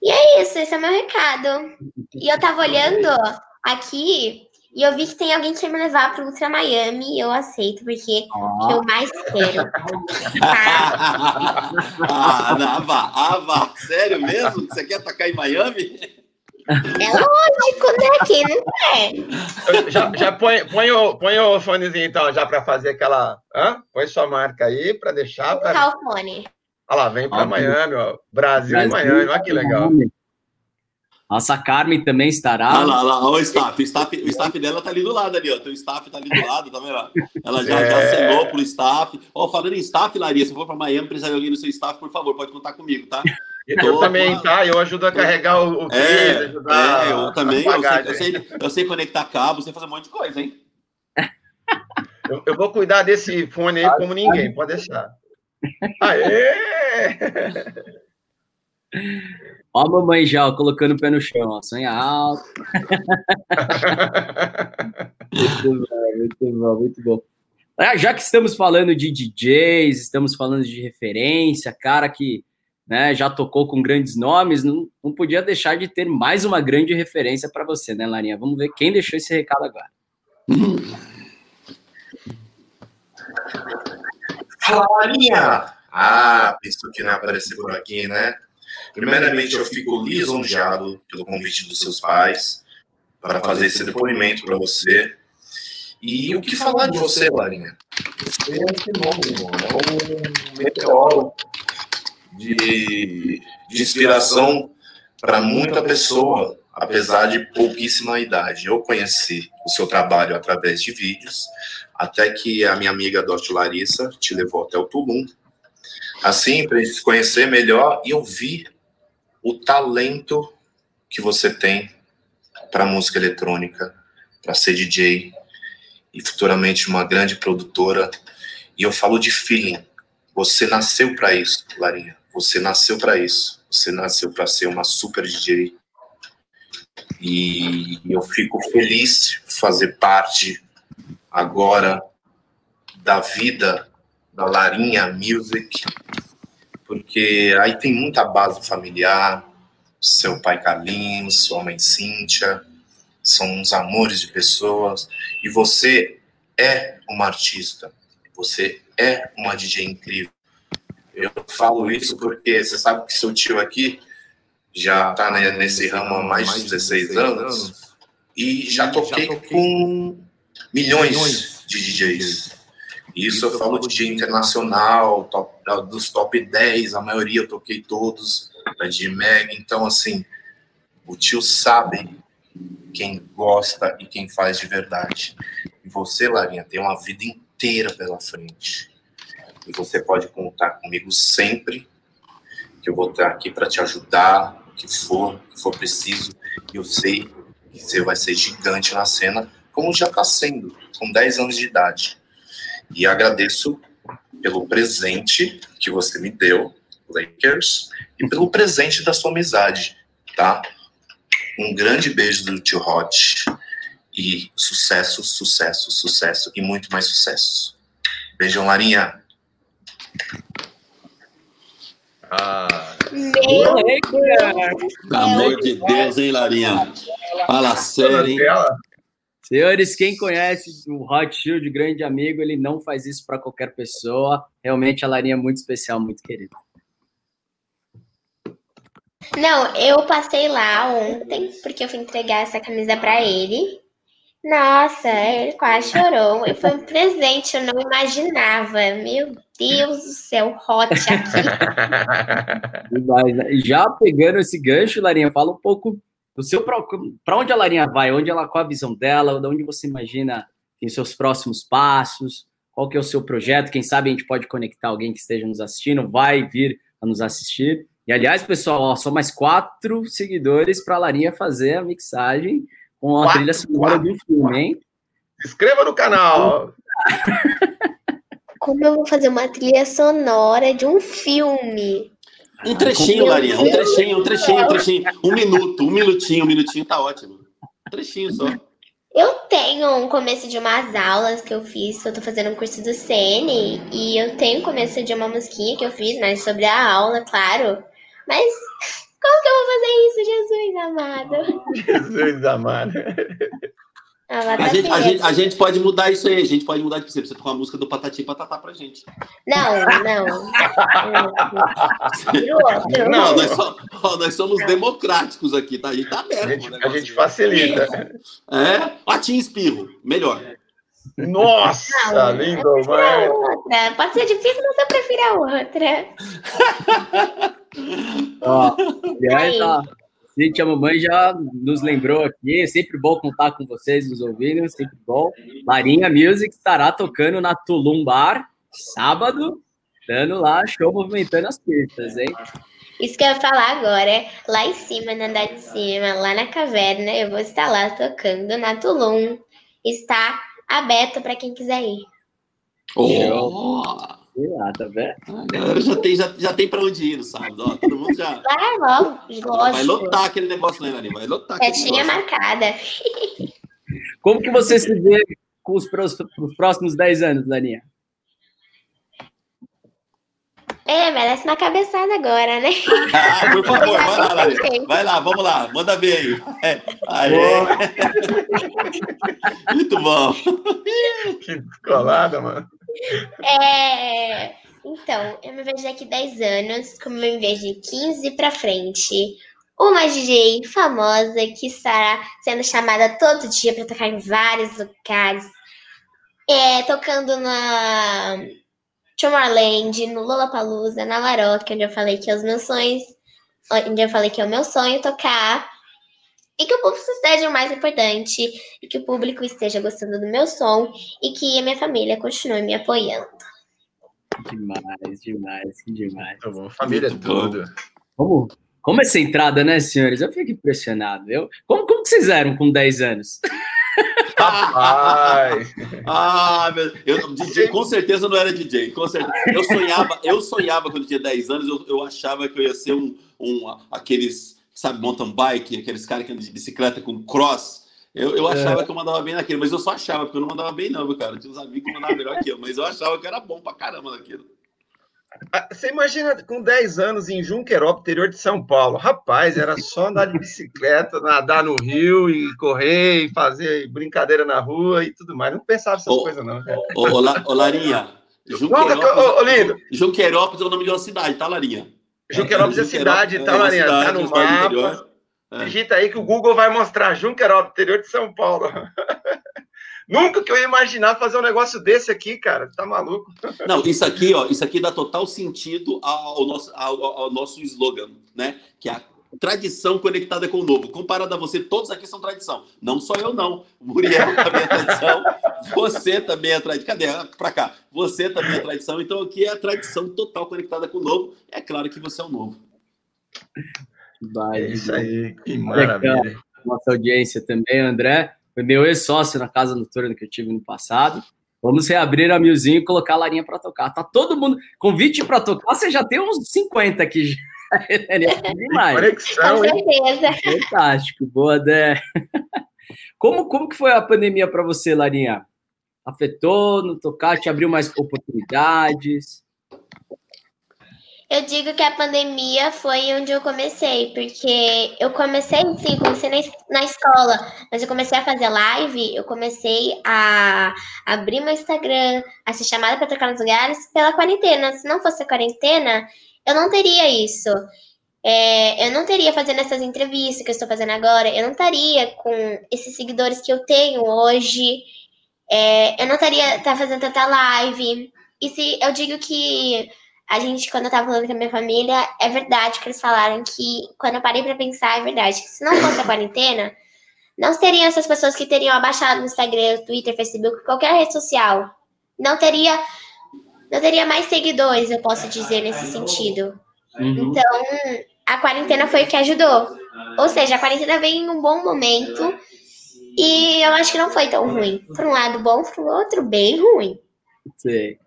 E é isso, esse é o meu recado. E eu tava olhando aqui e eu vi que tem alguém que quer me levar para Ultra Miami eu aceito, porque oh. eu mais quero. ah, Ava, Ava, sério mesmo? Você quer atacar em Miami? É lógico, né? Que não é. Já, já põe, põe, o, põe o fonezinho, então, já para fazer aquela. Hã? Põe sua marca aí para deixar. Pra... Tá o fone. Olha lá, vem para Miami, ó. Brasil, Brasil e Miami, olha que legal. Nossa Carmen também estará. Olha lá, olha lá, o staff. O staff, o staff dela tá ali do lado ali, ó. O staff tá ali do lado, tá vendo? Ela já, é. já acenou pro staff. Ó, falando em staff, Laria, se for para Miami, precisar de alguém no seu staff, por favor, pode contar comigo, tá? Eu também, tá? Eu ajudo a carregar o, o é, ajudar é, eu também. Eu sei, eu sei, eu, sei, conectar cabo, sei fazer um monte de coisa, hein? Eu, eu vou cuidar desse fone aí como ninguém, pode deixar. Aê! Ó a mamãe já, ó, colocando o pé no chão, ó, sonha alto. muito bom, muito bom, muito bom. Ah, já que estamos falando de DJs, estamos falando de referência, cara que né, já tocou com grandes nomes, não, não podia deixar de ter mais uma grande referência para você, né, Larinha? Vamos ver quem deixou esse recado agora. Fala, Larinha! Ah, pensou que não ia aparecer por aqui, né? Primeiramente, eu fico lisonjeado pelo convite dos seus pais para fazer esse depoimento para você. E o que falar de você, Larinha? Você é um fenômeno, é um meteoro de, de inspiração para muita pessoa, apesar de pouquíssima idade. Eu conheci o seu trabalho através de vídeos, até que a minha amiga Dot Larissa te levou até o Tulum. Assim, para se conhecer melhor, e eu vi o talento que você tem para música eletrônica, para ser DJ e futuramente uma grande produtora. E eu falo de feeling. Você nasceu para isso, Larinha. Você nasceu para isso. Você nasceu para ser uma super DJ. E eu fico feliz fazer parte agora da vida da Larinha Music porque aí tem muita base familiar, seu pai Carlinhos, sua mãe Cíntia, são uns amores de pessoas, e você é uma artista, você é uma DJ incrível. Eu falo isso porque você sabe que seu tio aqui já está nesse ramo há mais de 16 anos e já toquei com milhões de DJs. Isso eu falo de dia internacional, top, dos top 10, a maioria eu toquei todos, da de Meg. Então, assim, o tio sabe quem gosta e quem faz de verdade. E você, Larinha, tem uma vida inteira pela frente. Você pode contar comigo sempre, que eu vou estar aqui para te ajudar, o que for, o que for preciso. Eu sei que você vai ser gigante na cena, como já está sendo, com 10 anos de idade. E agradeço pelo presente que você me deu, Lakers, e pelo presente da sua amizade, tá? Um grande beijo do tio Hot e sucesso, sucesso, sucesso e muito mais sucesso. Beijão, Larinha. Ah. Meu Deus. Pelo amor de Deus, hein, Larinha? Fala sério, hein? Senhores, quem conhece o Hot Shield, grande amigo, ele não faz isso para qualquer pessoa. Realmente a Larinha é muito especial, muito querida. Não, eu passei lá ontem, porque eu fui entregar essa camisa para ele. Nossa, ele quase chorou. Foi um presente, eu não imaginava. Meu Deus do céu, hot aqui. Né? Já pegando esse gancho, Larinha, fala um pouco do seu para onde a Larinha vai, onde ela qual a visão dela, de onde você imagina em seus próximos passos, qual que é o seu projeto, quem sabe a gente pode conectar alguém que esteja nos assistindo, vai vir a nos assistir. E aliás, pessoal, ó, só mais quatro seguidores para a Larinha fazer a mixagem com a Quatro, trilha sonora de um filme, hein? Se inscreva no canal. Como eu vou fazer uma trilha sonora de um filme? Um trechinho, Larinha, um trechinho, um trechinho, um trechinho. Um minuto, um minutinho, um minutinho tá ótimo. Um trechinho só. Eu tenho um começo de umas aulas que eu fiz, eu tô fazendo um curso do CN, e eu tenho um começo de uma musiquinha que eu fiz, mas sobre a aula, claro. Mas como que eu vou fazer isso, Jesus amado? Jesus amado. Ah, A dar gente, a, gente, a gente pode mudar isso aí, a gente pode mudar de você. Você tocar a música do Patati e Patatá pra gente. Não, não. Não, nós, ó, nós somos democráticos aqui, tá? A gente tá aberto. A gente, pro a gente facilita. É, patinho espirro, melhor. Nossa, Não, lindo, a mãe. outra. Pode ser difícil, mas eu prefiro a outra. Ó, aliás, Aí. A Cintia Mamãe já nos lembrou aqui, é sempre bom contar com vocês, nos ouvindo, sempre bom. Larinha Music estará tocando na Tulum Bar, sábado, dando lá show movimentando as pistas, hein? Isso que eu ia falar agora, lá em cima, no andar de cima, lá na caverna, eu vou estar lá tocando na Tulum. Está aberto para quem quiser ir. Oh, Lá, tá vendo? a galera já tem, já, já tem pra onde ir no sábado, ó. Todo mundo já. Vai logo, Vai lotar aquele negócio lá, Larinha, vai lotar negócio. marcada. Como que você se vê com os, pros- os próximos 10 anos, Larinha? É, merece uma cabeçada agora, né? Ah, por favor, vai lá. Vai lá, vamos lá, manda ver aí. É, aê. Muito bom. Que descolada, mano. É, então, eu me vejo daqui 10 anos, como eu me vejo de 15 pra frente. Uma DJ famosa que estará sendo chamada todo dia para tocar em vários lugares. É, tocando na Tomorrowland, no Lollapalooza, na Maroc, onde eu falei que é os meus sonhos, onde eu falei que é o meu sonho tocar. E que o público esteja o mais importante, e que o público esteja gostando do meu som, e que a minha família continue me apoiando. Demais, demais, demais. Tá bom, família é Muito bom. tudo. Como, como essa entrada, né, senhores? Eu fico impressionado. Eu, como, como que vocês eram com 10 anos? Rapaz. Ah, meu, eu, DJ, com certeza não era DJ, com certeza. Eu sonhava, eu sonhava quando eu tinha 10 anos, eu, eu achava que eu ia ser um, um aqueles, sabe, mountain bike, aqueles caras que andam de bicicleta com cross. Eu, eu achava que eu mandava bem naquilo, mas eu só achava, porque eu não mandava bem, não, cara. Eu tinha uns amigos que mandavam melhor que eu, mas eu achava que era bom pra caramba naquilo. Ah, Você imagina com 10 anos em Junquerópolis, interior de São Paulo. Rapaz, era só andar de bicicleta, nadar no rio e correr e fazer brincadeira na rua e tudo mais. Não pensava essas Ô, coisas, não. Ô, ô, ô, Larinha, Nunca que- ô, ô, lindo. Junquerópolis é o nome de uma cidade, tá, Larinha? Junquerópolis é cidade, tá, uma Marinha? Tá no mapa. É. Digita aí que o Google vai mostrar Junquerópolis, interior de São Paulo. Nunca que eu ia imaginar fazer um negócio desse aqui, cara. Tá maluco? Não, isso aqui, ó, isso aqui dá total sentido ao nosso, ao, ao nosso slogan, né? Que é a tradição conectada com o novo. Comparado a você, todos aqui são tradição. Não só eu, não. O Muriel também é tradição. Você também é tradição. Cadê? Ah, Pra cá. Você também é tradição. Então aqui é a tradição total conectada com o novo. É claro que você é o novo. Vai, É isso aí, que maravilha. Nossa audiência também, André. Foi meu ex-sócio na casa noturna que eu tive no passado. Vamos reabrir a Milzinho e colocar a Larinha para tocar. Tá todo mundo. Convite para tocar, você já tem uns 50 aqui É demais. Com Conexão, hein? certeza. Fantástico, boa, Dé. Como, como que foi a pandemia para você, Larinha? Afetou no tocar? Te abriu mais oportunidades? Eu digo que a pandemia foi onde eu comecei, porque eu comecei, sim, comecei na, na escola, mas eu comecei a fazer live, eu comecei a abrir meu Instagram, a ser chamada para tocar nos lugares pela quarentena. Se não fosse a quarentena, eu não teria isso. É, eu não teria fazendo essas entrevistas que eu estou fazendo agora, eu não estaria com esses seguidores que eu tenho hoje, é, eu não estaria tá fazendo tanta live. E se eu digo que a gente, quando eu tava falando com a minha família, é verdade que eles falaram que, quando eu parei pra pensar, é verdade. Se não fosse a quarentena, não teriam essas pessoas que teriam abaixado no Instagram, Twitter, Facebook, qualquer rede social. Não teria, não teria mais seguidores, eu posso dizer, nesse sentido. Uhum. Então, a quarentena foi o que ajudou. Ou seja, a quarentena veio em um bom momento e eu acho que não foi tão ruim. Por um lado bom, por outro bem ruim. Sei.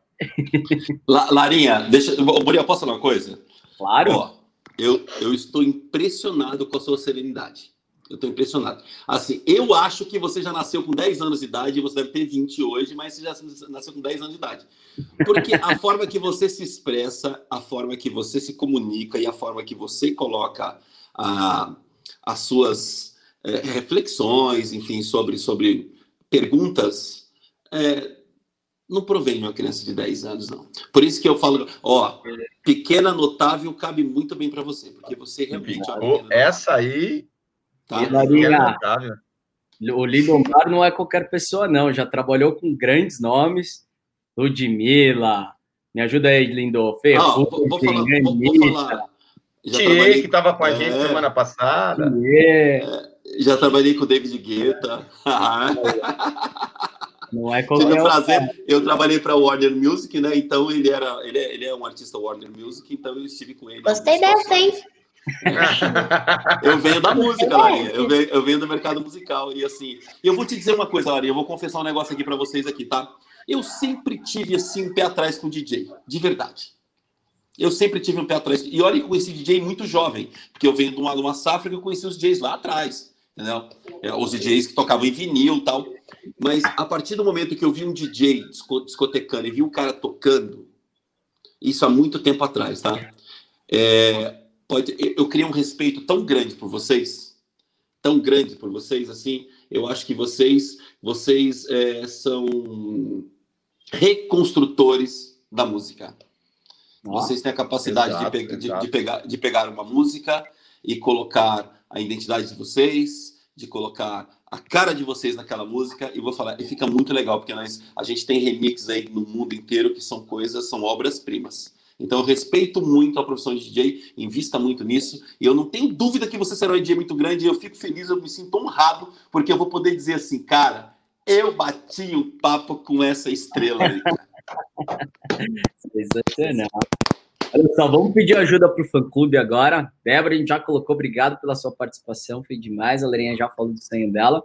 La- Larinha, deixa. Ô, Muriel, posso falar uma coisa? Claro. Ó, eu, eu estou impressionado com a sua serenidade. Eu estou impressionado. Assim, eu acho que você já nasceu com 10 anos de idade, você deve ter 20 hoje, mas você já nasceu com 10 anos de idade. Porque a forma que você se expressa, a forma que você se comunica e a forma que você coloca a- as suas eh, reflexões, enfim, sobre, sobre perguntas, eh, não provém de uma criança de 10 anos, não. Por isso que eu falo, ó, pequena notável cabe muito bem para você, porque você realmente é essa aí. Tá? é notável. O Lindomar não é qualquer pessoa, não. Já trabalhou com grandes nomes. Ludmilla. Me ajuda aí, Lindo. Ah, Ferrugem, vou, vou falar, vou, vou falar. Já Thier, trabalhei, que tava com a gente É. semana passada. Thier. já trabalhei com o David Guetta. Não é Tive qualquer o um. prazer, eu trabalhei para Warner Music, né? Então ele era, ele é, ele é um artista Warner Music, então eu estive com ele. Gostei dessa, hein? Eu venho da música, Larinha. Eu venho, eu venho do mercado musical. E assim, eu vou te dizer uma coisa, Larinha. Eu vou confessar um negócio aqui pra vocês aqui, tá? Eu sempre tive assim um pé atrás com DJ, de verdade. Eu sempre tive um pé atrás. E olha que conheci DJ muito jovem, porque eu venho de uma, de uma safra que eu conheci os DJs lá atrás, entendeu? É, Os DJs que tocavam em vinil e tal. Mas a partir do momento que eu vi um DJ disco- discotecando e vi um cara tocando, isso há muito tempo atrás, tá? É, pode, eu, criei um respeito tão grande por vocês, tão grande por vocês, assim, eu acho que vocês, vocês é, são reconstrutores da música. Vocês têm a capacidade Exato, de, pe- de- de pegar, de pegar uma música e colocar a identidade de vocês, de colocar a cara de vocês naquela música, e vou falar, e fica muito legal, porque nós, a gente tem remix aí no mundo inteiro que são coisas, são obras-primas. Então eu respeito muito a profissão de DJ, invista muito nisso, e eu não tenho dúvida que você será um DJ muito grande, e eu fico feliz, eu me sinto honrado, porque eu vou poder dizer assim, cara, eu bati o papo com essa estrela aí. Sensacional. Olha só, vamos pedir ajuda para o fã-clube agora. Débora, a gente já colocou, obrigado pela sua participação, foi demais. A Lerinha já falou do sonho dela.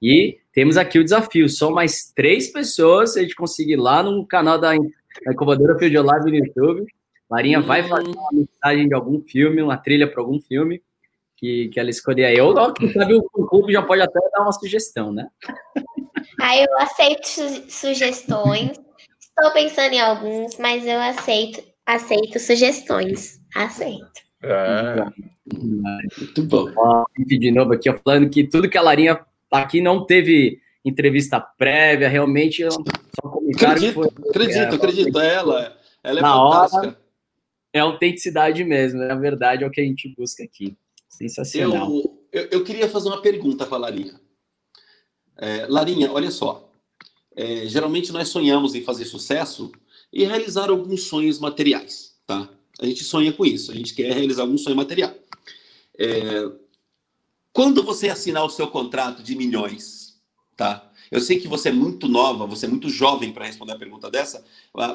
E temos aqui o desafio: são mais três pessoas. Se a gente conseguir lá no canal da, da Incubadora Field Live no YouTube, Larinha vai fazer uma mensagem de algum filme, uma trilha para algum filme que, que ela escolher aí. Ou, não, quem sabe, o fã-clube já pode até dar uma sugestão, né? Aí eu aceito su- sugestões. Estou pensando em alguns, mas eu aceito, aceito sugestões. Aceito. É. Muito bom. Ó, de novo aqui, ó, falando que tudo que a Larinha aqui não teve entrevista prévia, realmente só um comentário que Acredito, foi. acredito, é, acredito. Ela, ela é Na fantástica. hora. É autenticidade mesmo, na verdade é o que a gente busca aqui. Sensacional. Eu, eu, eu queria fazer uma pergunta para a Larinha. É, Larinha, olha só. É, geralmente nós sonhamos em fazer sucesso e realizar alguns sonhos materiais, tá? A gente sonha com isso, a gente quer realizar algum sonho material. É, quando você assinar o seu contrato de milhões, tá? Eu sei que você é muito nova, você é muito jovem para responder a pergunta dessa,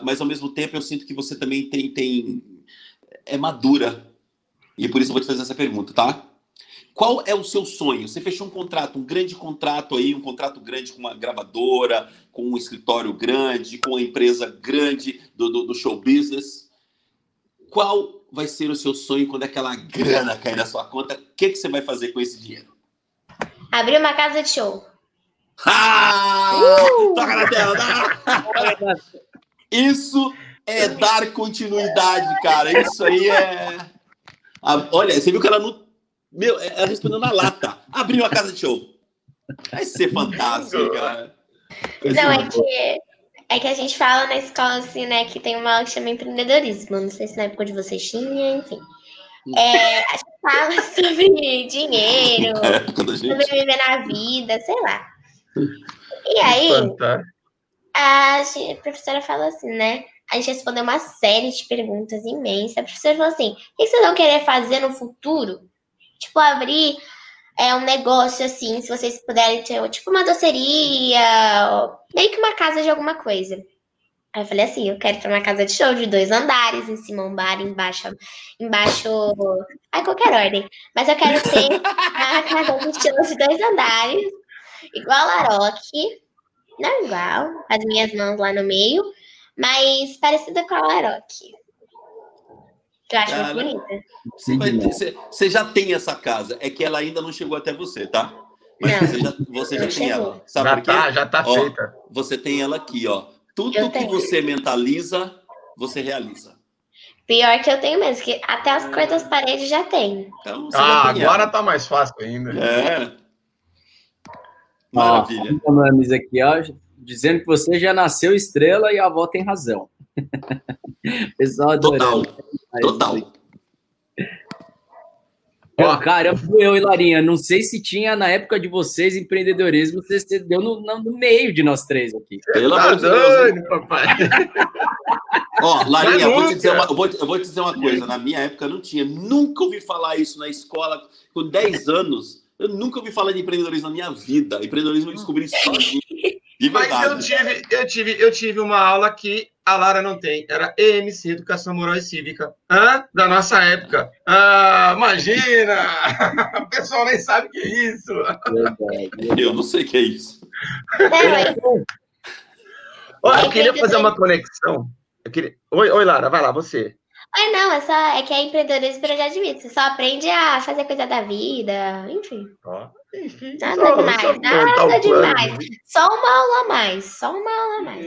mas ao mesmo tempo eu sinto que você também tem, tem é madura e por isso eu vou te fazer essa pergunta, tá? Qual é o seu sonho? Você fechou um contrato, um grande contrato aí, um contrato grande com uma gravadora, com um escritório grande, com uma empresa grande do, do, do show business. Qual vai ser o seu sonho quando aquela grana cair na sua conta? O que, que você vai fazer com esse dinheiro? Abrir uma casa de show. Ah! Toca na tela! dá! Isso é dar continuidade, cara. Isso aí é. Ah, olha, você viu que ela não. Meu, ela respondeu na lata. Abriu a casa de show. Vai ser fantástico, cara. Vai Não, é que, é que a gente fala na escola assim, né, que tem uma aula que chama empreendedorismo. Não sei se na época de vocês tinha, enfim. É, a gente fala sobre dinheiro, da gente. sobre viver na vida, sei lá. E aí, a professora falou assim, né? A gente respondeu uma série de perguntas imensas. A professora falou assim: o que vocês vão querer fazer no futuro? Tipo, abrir é, um negócio assim, se vocês puderem ter, tipo, uma doceria, meio que uma casa de alguma coisa. Aí eu falei assim, eu quero ter uma casa de show de dois andares, em cima um bar, embaixo, embaixo, ai, qualquer ordem. Mas eu quero ter uma casa de show de dois andares, igual a Laroque, não igual, as minhas mãos lá no meio, mas parecida com a Laroque. Que eu acho Cara, muito bonita. Você, vai ter- você- você já tem essa casa, é que ela ainda não chegou até você, tá? Mas Não, você já, você já tem ela. Sabe Já por quê? tá, já tá Ó, feita. Você tem ela aqui, ó. Tudo Eu que tenho. você mentaliza, você realiza. Pior que eu tenho mesmo, que até as cores das paredes já tem. Então, Ah, agora ela. tá mais fácil ainda. É. Ó, Maravilha. Mames aqui, ó, dizendo que você já nasceu estrela e a avó tem razão. Pessoal adorando. Total. Eu, caramba, eu e Larinha, não sei se tinha na época de vocês empreendedorismo, você se deu no, no- meio de nós três aqui. Pelo Tá amor de Deus. papai. Ó, Larinha, eu vou, te uma, eu, vou, te- eu vou te dizer uma coisa. Na minha época não tinha. Nunca ouvi falar isso na escola. Com 10 anos, eu nunca ouvi falar de empreendedorismo na minha vida. Empreendedorismo eu descobri sozinho. De Mas eu verdade. tive, eu, tive, eu tive uma aula que a Lara não tem. Era EMC, Educação Moral e Cívica. Hã? Da nossa época. Ah, imagina! O pessoal nem sabe o que é isso. Eu não sei o que é isso. Olha, eu queria que fazer uma conexão. Eu queria... oi, oi, Lara, vai lá, você. Mas não, é só é que é empreendedorismo para já admito. Você só aprende a fazer coisa da vida, enfim. Ó, enfim, Nada só- demais, só nada plano, demais. Só uma aula a mais, só uma aula a mais.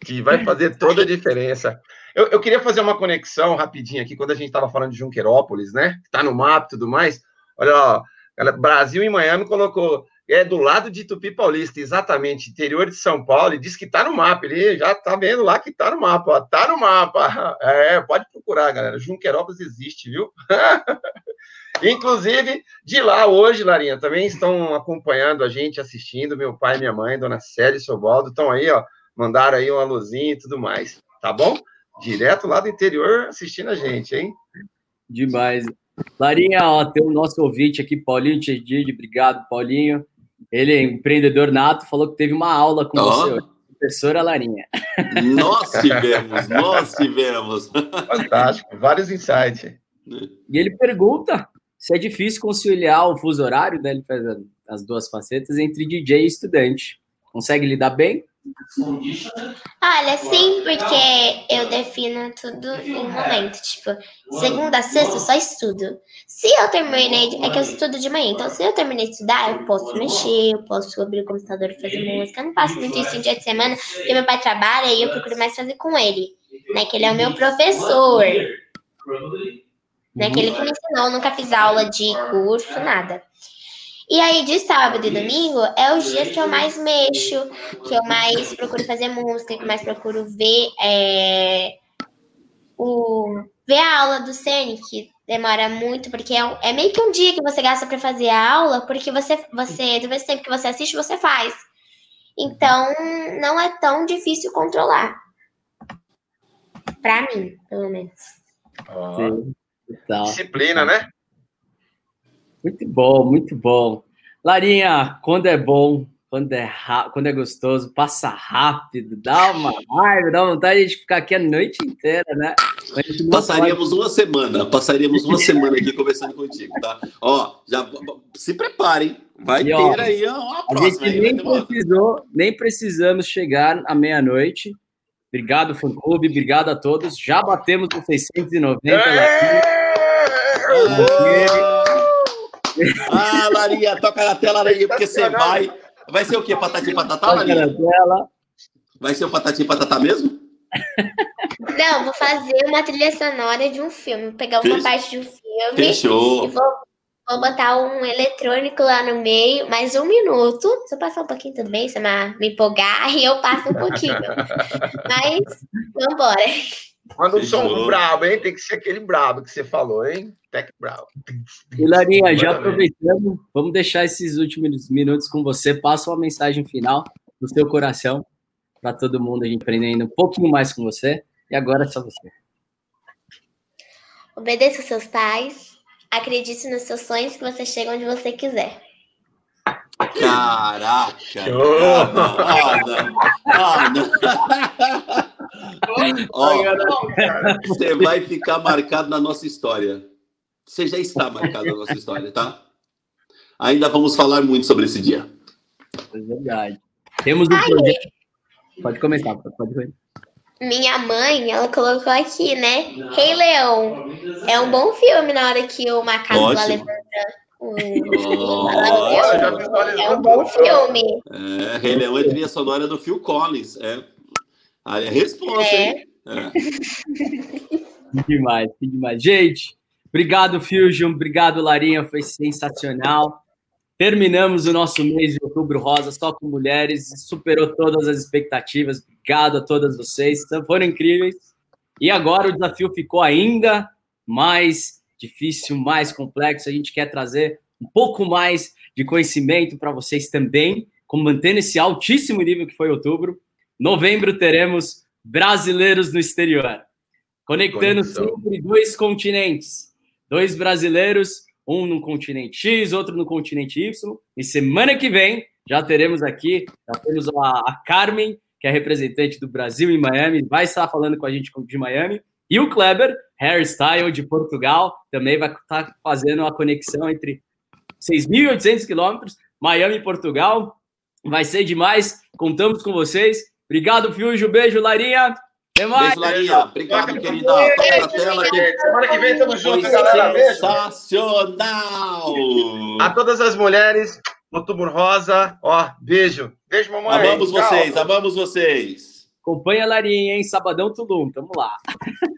que vai fazer toda a diferença. Eu, eu queria fazer uma conexão rapidinho aqui, quando a gente estava falando de Junquerópolis, né? Está no mapa e tudo mais. Olha, ela- Brasil em Miami colocou, é do lado de Tupi Paulista, exatamente, interior de São Paulo, e diz que está no mapa. Ele já está vendo lá que está no mapa, ó, tá no mapa. É, pode procurar, galera. Junquerópolis existe, viu? Inclusive, de lá hoje, Larinha, também estão acompanhando a gente, assistindo. Meu pai minha mãe, Dona Célia e seu Baldo, estão aí, ó. Mandaram aí uma luzinha e tudo mais, tá bom? Direto lá do interior assistindo a gente, hein? Demais. Larinha, ó, tem o nosso ouvinte aqui, Paulinho Tchedid, obrigado, Paulinho. Ele é empreendedor nato, falou que teve uma aula com Ó. você hoje. Professora Larinha. Nós tivemos, nós tivemos. Fantástico, vários insights. E ele pergunta se é difícil conciliar o fuso horário, né? Ele faz as duas facetas entre DJ e estudante. Consegue lidar bem? Olha, sim, porque eu defino tudo em um momento. Tipo, segunda a sexta eu só estudo. Se eu terminei, é que eu estudo de manhã, então se eu terminei de estudar, eu posso mexer, eu posso abrir o computador e fazer música. Eu não faço muito isso em dia de semana, porque meu pai trabalha e eu procuro mais fazer com ele, né? Que ele é o meu professor. Né, que ele que me ensinou, eu nunca fiz aula de curso, nada. E aí, de sábado e domingo, é os dias que eu mais mexo, que eu mais procuro fazer música, que eu mais procuro ver é, o, ver a aula do que demora muito, porque é, um- é meio que um dia que você gasta para fazer a aula, porque você, você, do mesmo tempo que você assiste, você faz. Então, não é tão difícil controlar. Pra mim, pelo menos. Tal. disciplina, né? Muito bom, muito bom. Larinha, quando é bom, quando é, quando é gostoso, passa rápido, dá uma raiva, dá vontade de ficar aqui a noite inteira, né? A Passaríamos uma semana, passaríamos uma semana aqui conversando contigo, tá? Ó, já se preparem, vai E, ó, ter aí uma A próxima. gente aí, nem ter uma- precisou, nem precisamos chegar à meia-noite. Obrigado, fã clube, obrigado a todos. Já batemos os 690. Ah, Larinha, toca na tela, Larinha, porque você vai. Vai ser o quê? Patati e patatá, Larinha? tela. Vai ser o patati e patatá mesmo? Não, vou fazer uma trilha sonora de um filme. Vou pegar uma Fech- parte de um filme Fechou. e vou, vou botar um eletrônico lá no meio, mais um minuto. Se eu passar um pouquinho, tudo bem? Se eu me me empolgar, e eu passo um pouquinho. Mas, vambora. Manda um som Fechou. brabo, hein? Tem que ser aquele brabo que você falou, hein? Tech brabo. E Larinha, já aproveitando, vamos deixar esses últimos minutos com você. Passa uma mensagem final do seu coração para todo mundo, a gente aprendendo um pouquinho mais com você. E agora é só você. Obedeça os seus pais, acredite nos seus sonhos que você chega onde você quiser. Caraca! Show! Ah, não. Ah, não. Ó, você vai ficar marcado na nossa história. Você já está marcado na nossa história, tá? Ainda vamos falar muito sobre esse dia. É verdade. Temos um projeto. Pode começar, pode começar. Minha mãe, ela colocou aqui, né? Rei Leão. É um bom filme na hora que o macaco lá Ótimo. levanta o. Nossa. já visualizou É um bom filme. É, Rei Leão é trilha sonora do Phil Collins. É. Aí é resposta, É. hein? É. Que demais, que demais. Gente, obrigado, Fusion. Obrigado, Larinha. Foi sensacional. Terminamos o nosso mês de outubro rosa só com mulheres. Superou todas as expectativas. Obrigado a todas vocês. Foram incríveis. E agora o desafio ficou ainda mais difícil, mais complexo. A gente quer trazer um pouco mais de conhecimento para vocês também, como mantendo esse altíssimo nível que foi outubro. Novembro teremos brasileiros no exterior, conectando Conexão. sempre dois continentes. Dois brasileiros, um no continente X, outro no continente Y. E semana que vem já teremos aqui, já temos a, a Carmen, que é representante do Brasil em Miami, vai estar falando com a gente de Miami. E o Kleber, hairstyle de Portugal, também vai estar fazendo a conexão entre 6.800 quilômetros, Miami e Portugal. Vai ser demais. Contamos com vocês. Obrigado, Fiujo. Beijo, Larinha. Até mais. Beijo, Larinha. Obrigado, querida. Toca na tela que Semana que vem tamo junto, foi galera. Beijo. sensacional. A todas as mulheres, Outubro Rosa, ó, beijo. Beijo, mamãe. Amamos Tchau. vocês, amamos vocês. Acompanha a Larinha, hein? Sabadão Tulum. Tamo lá.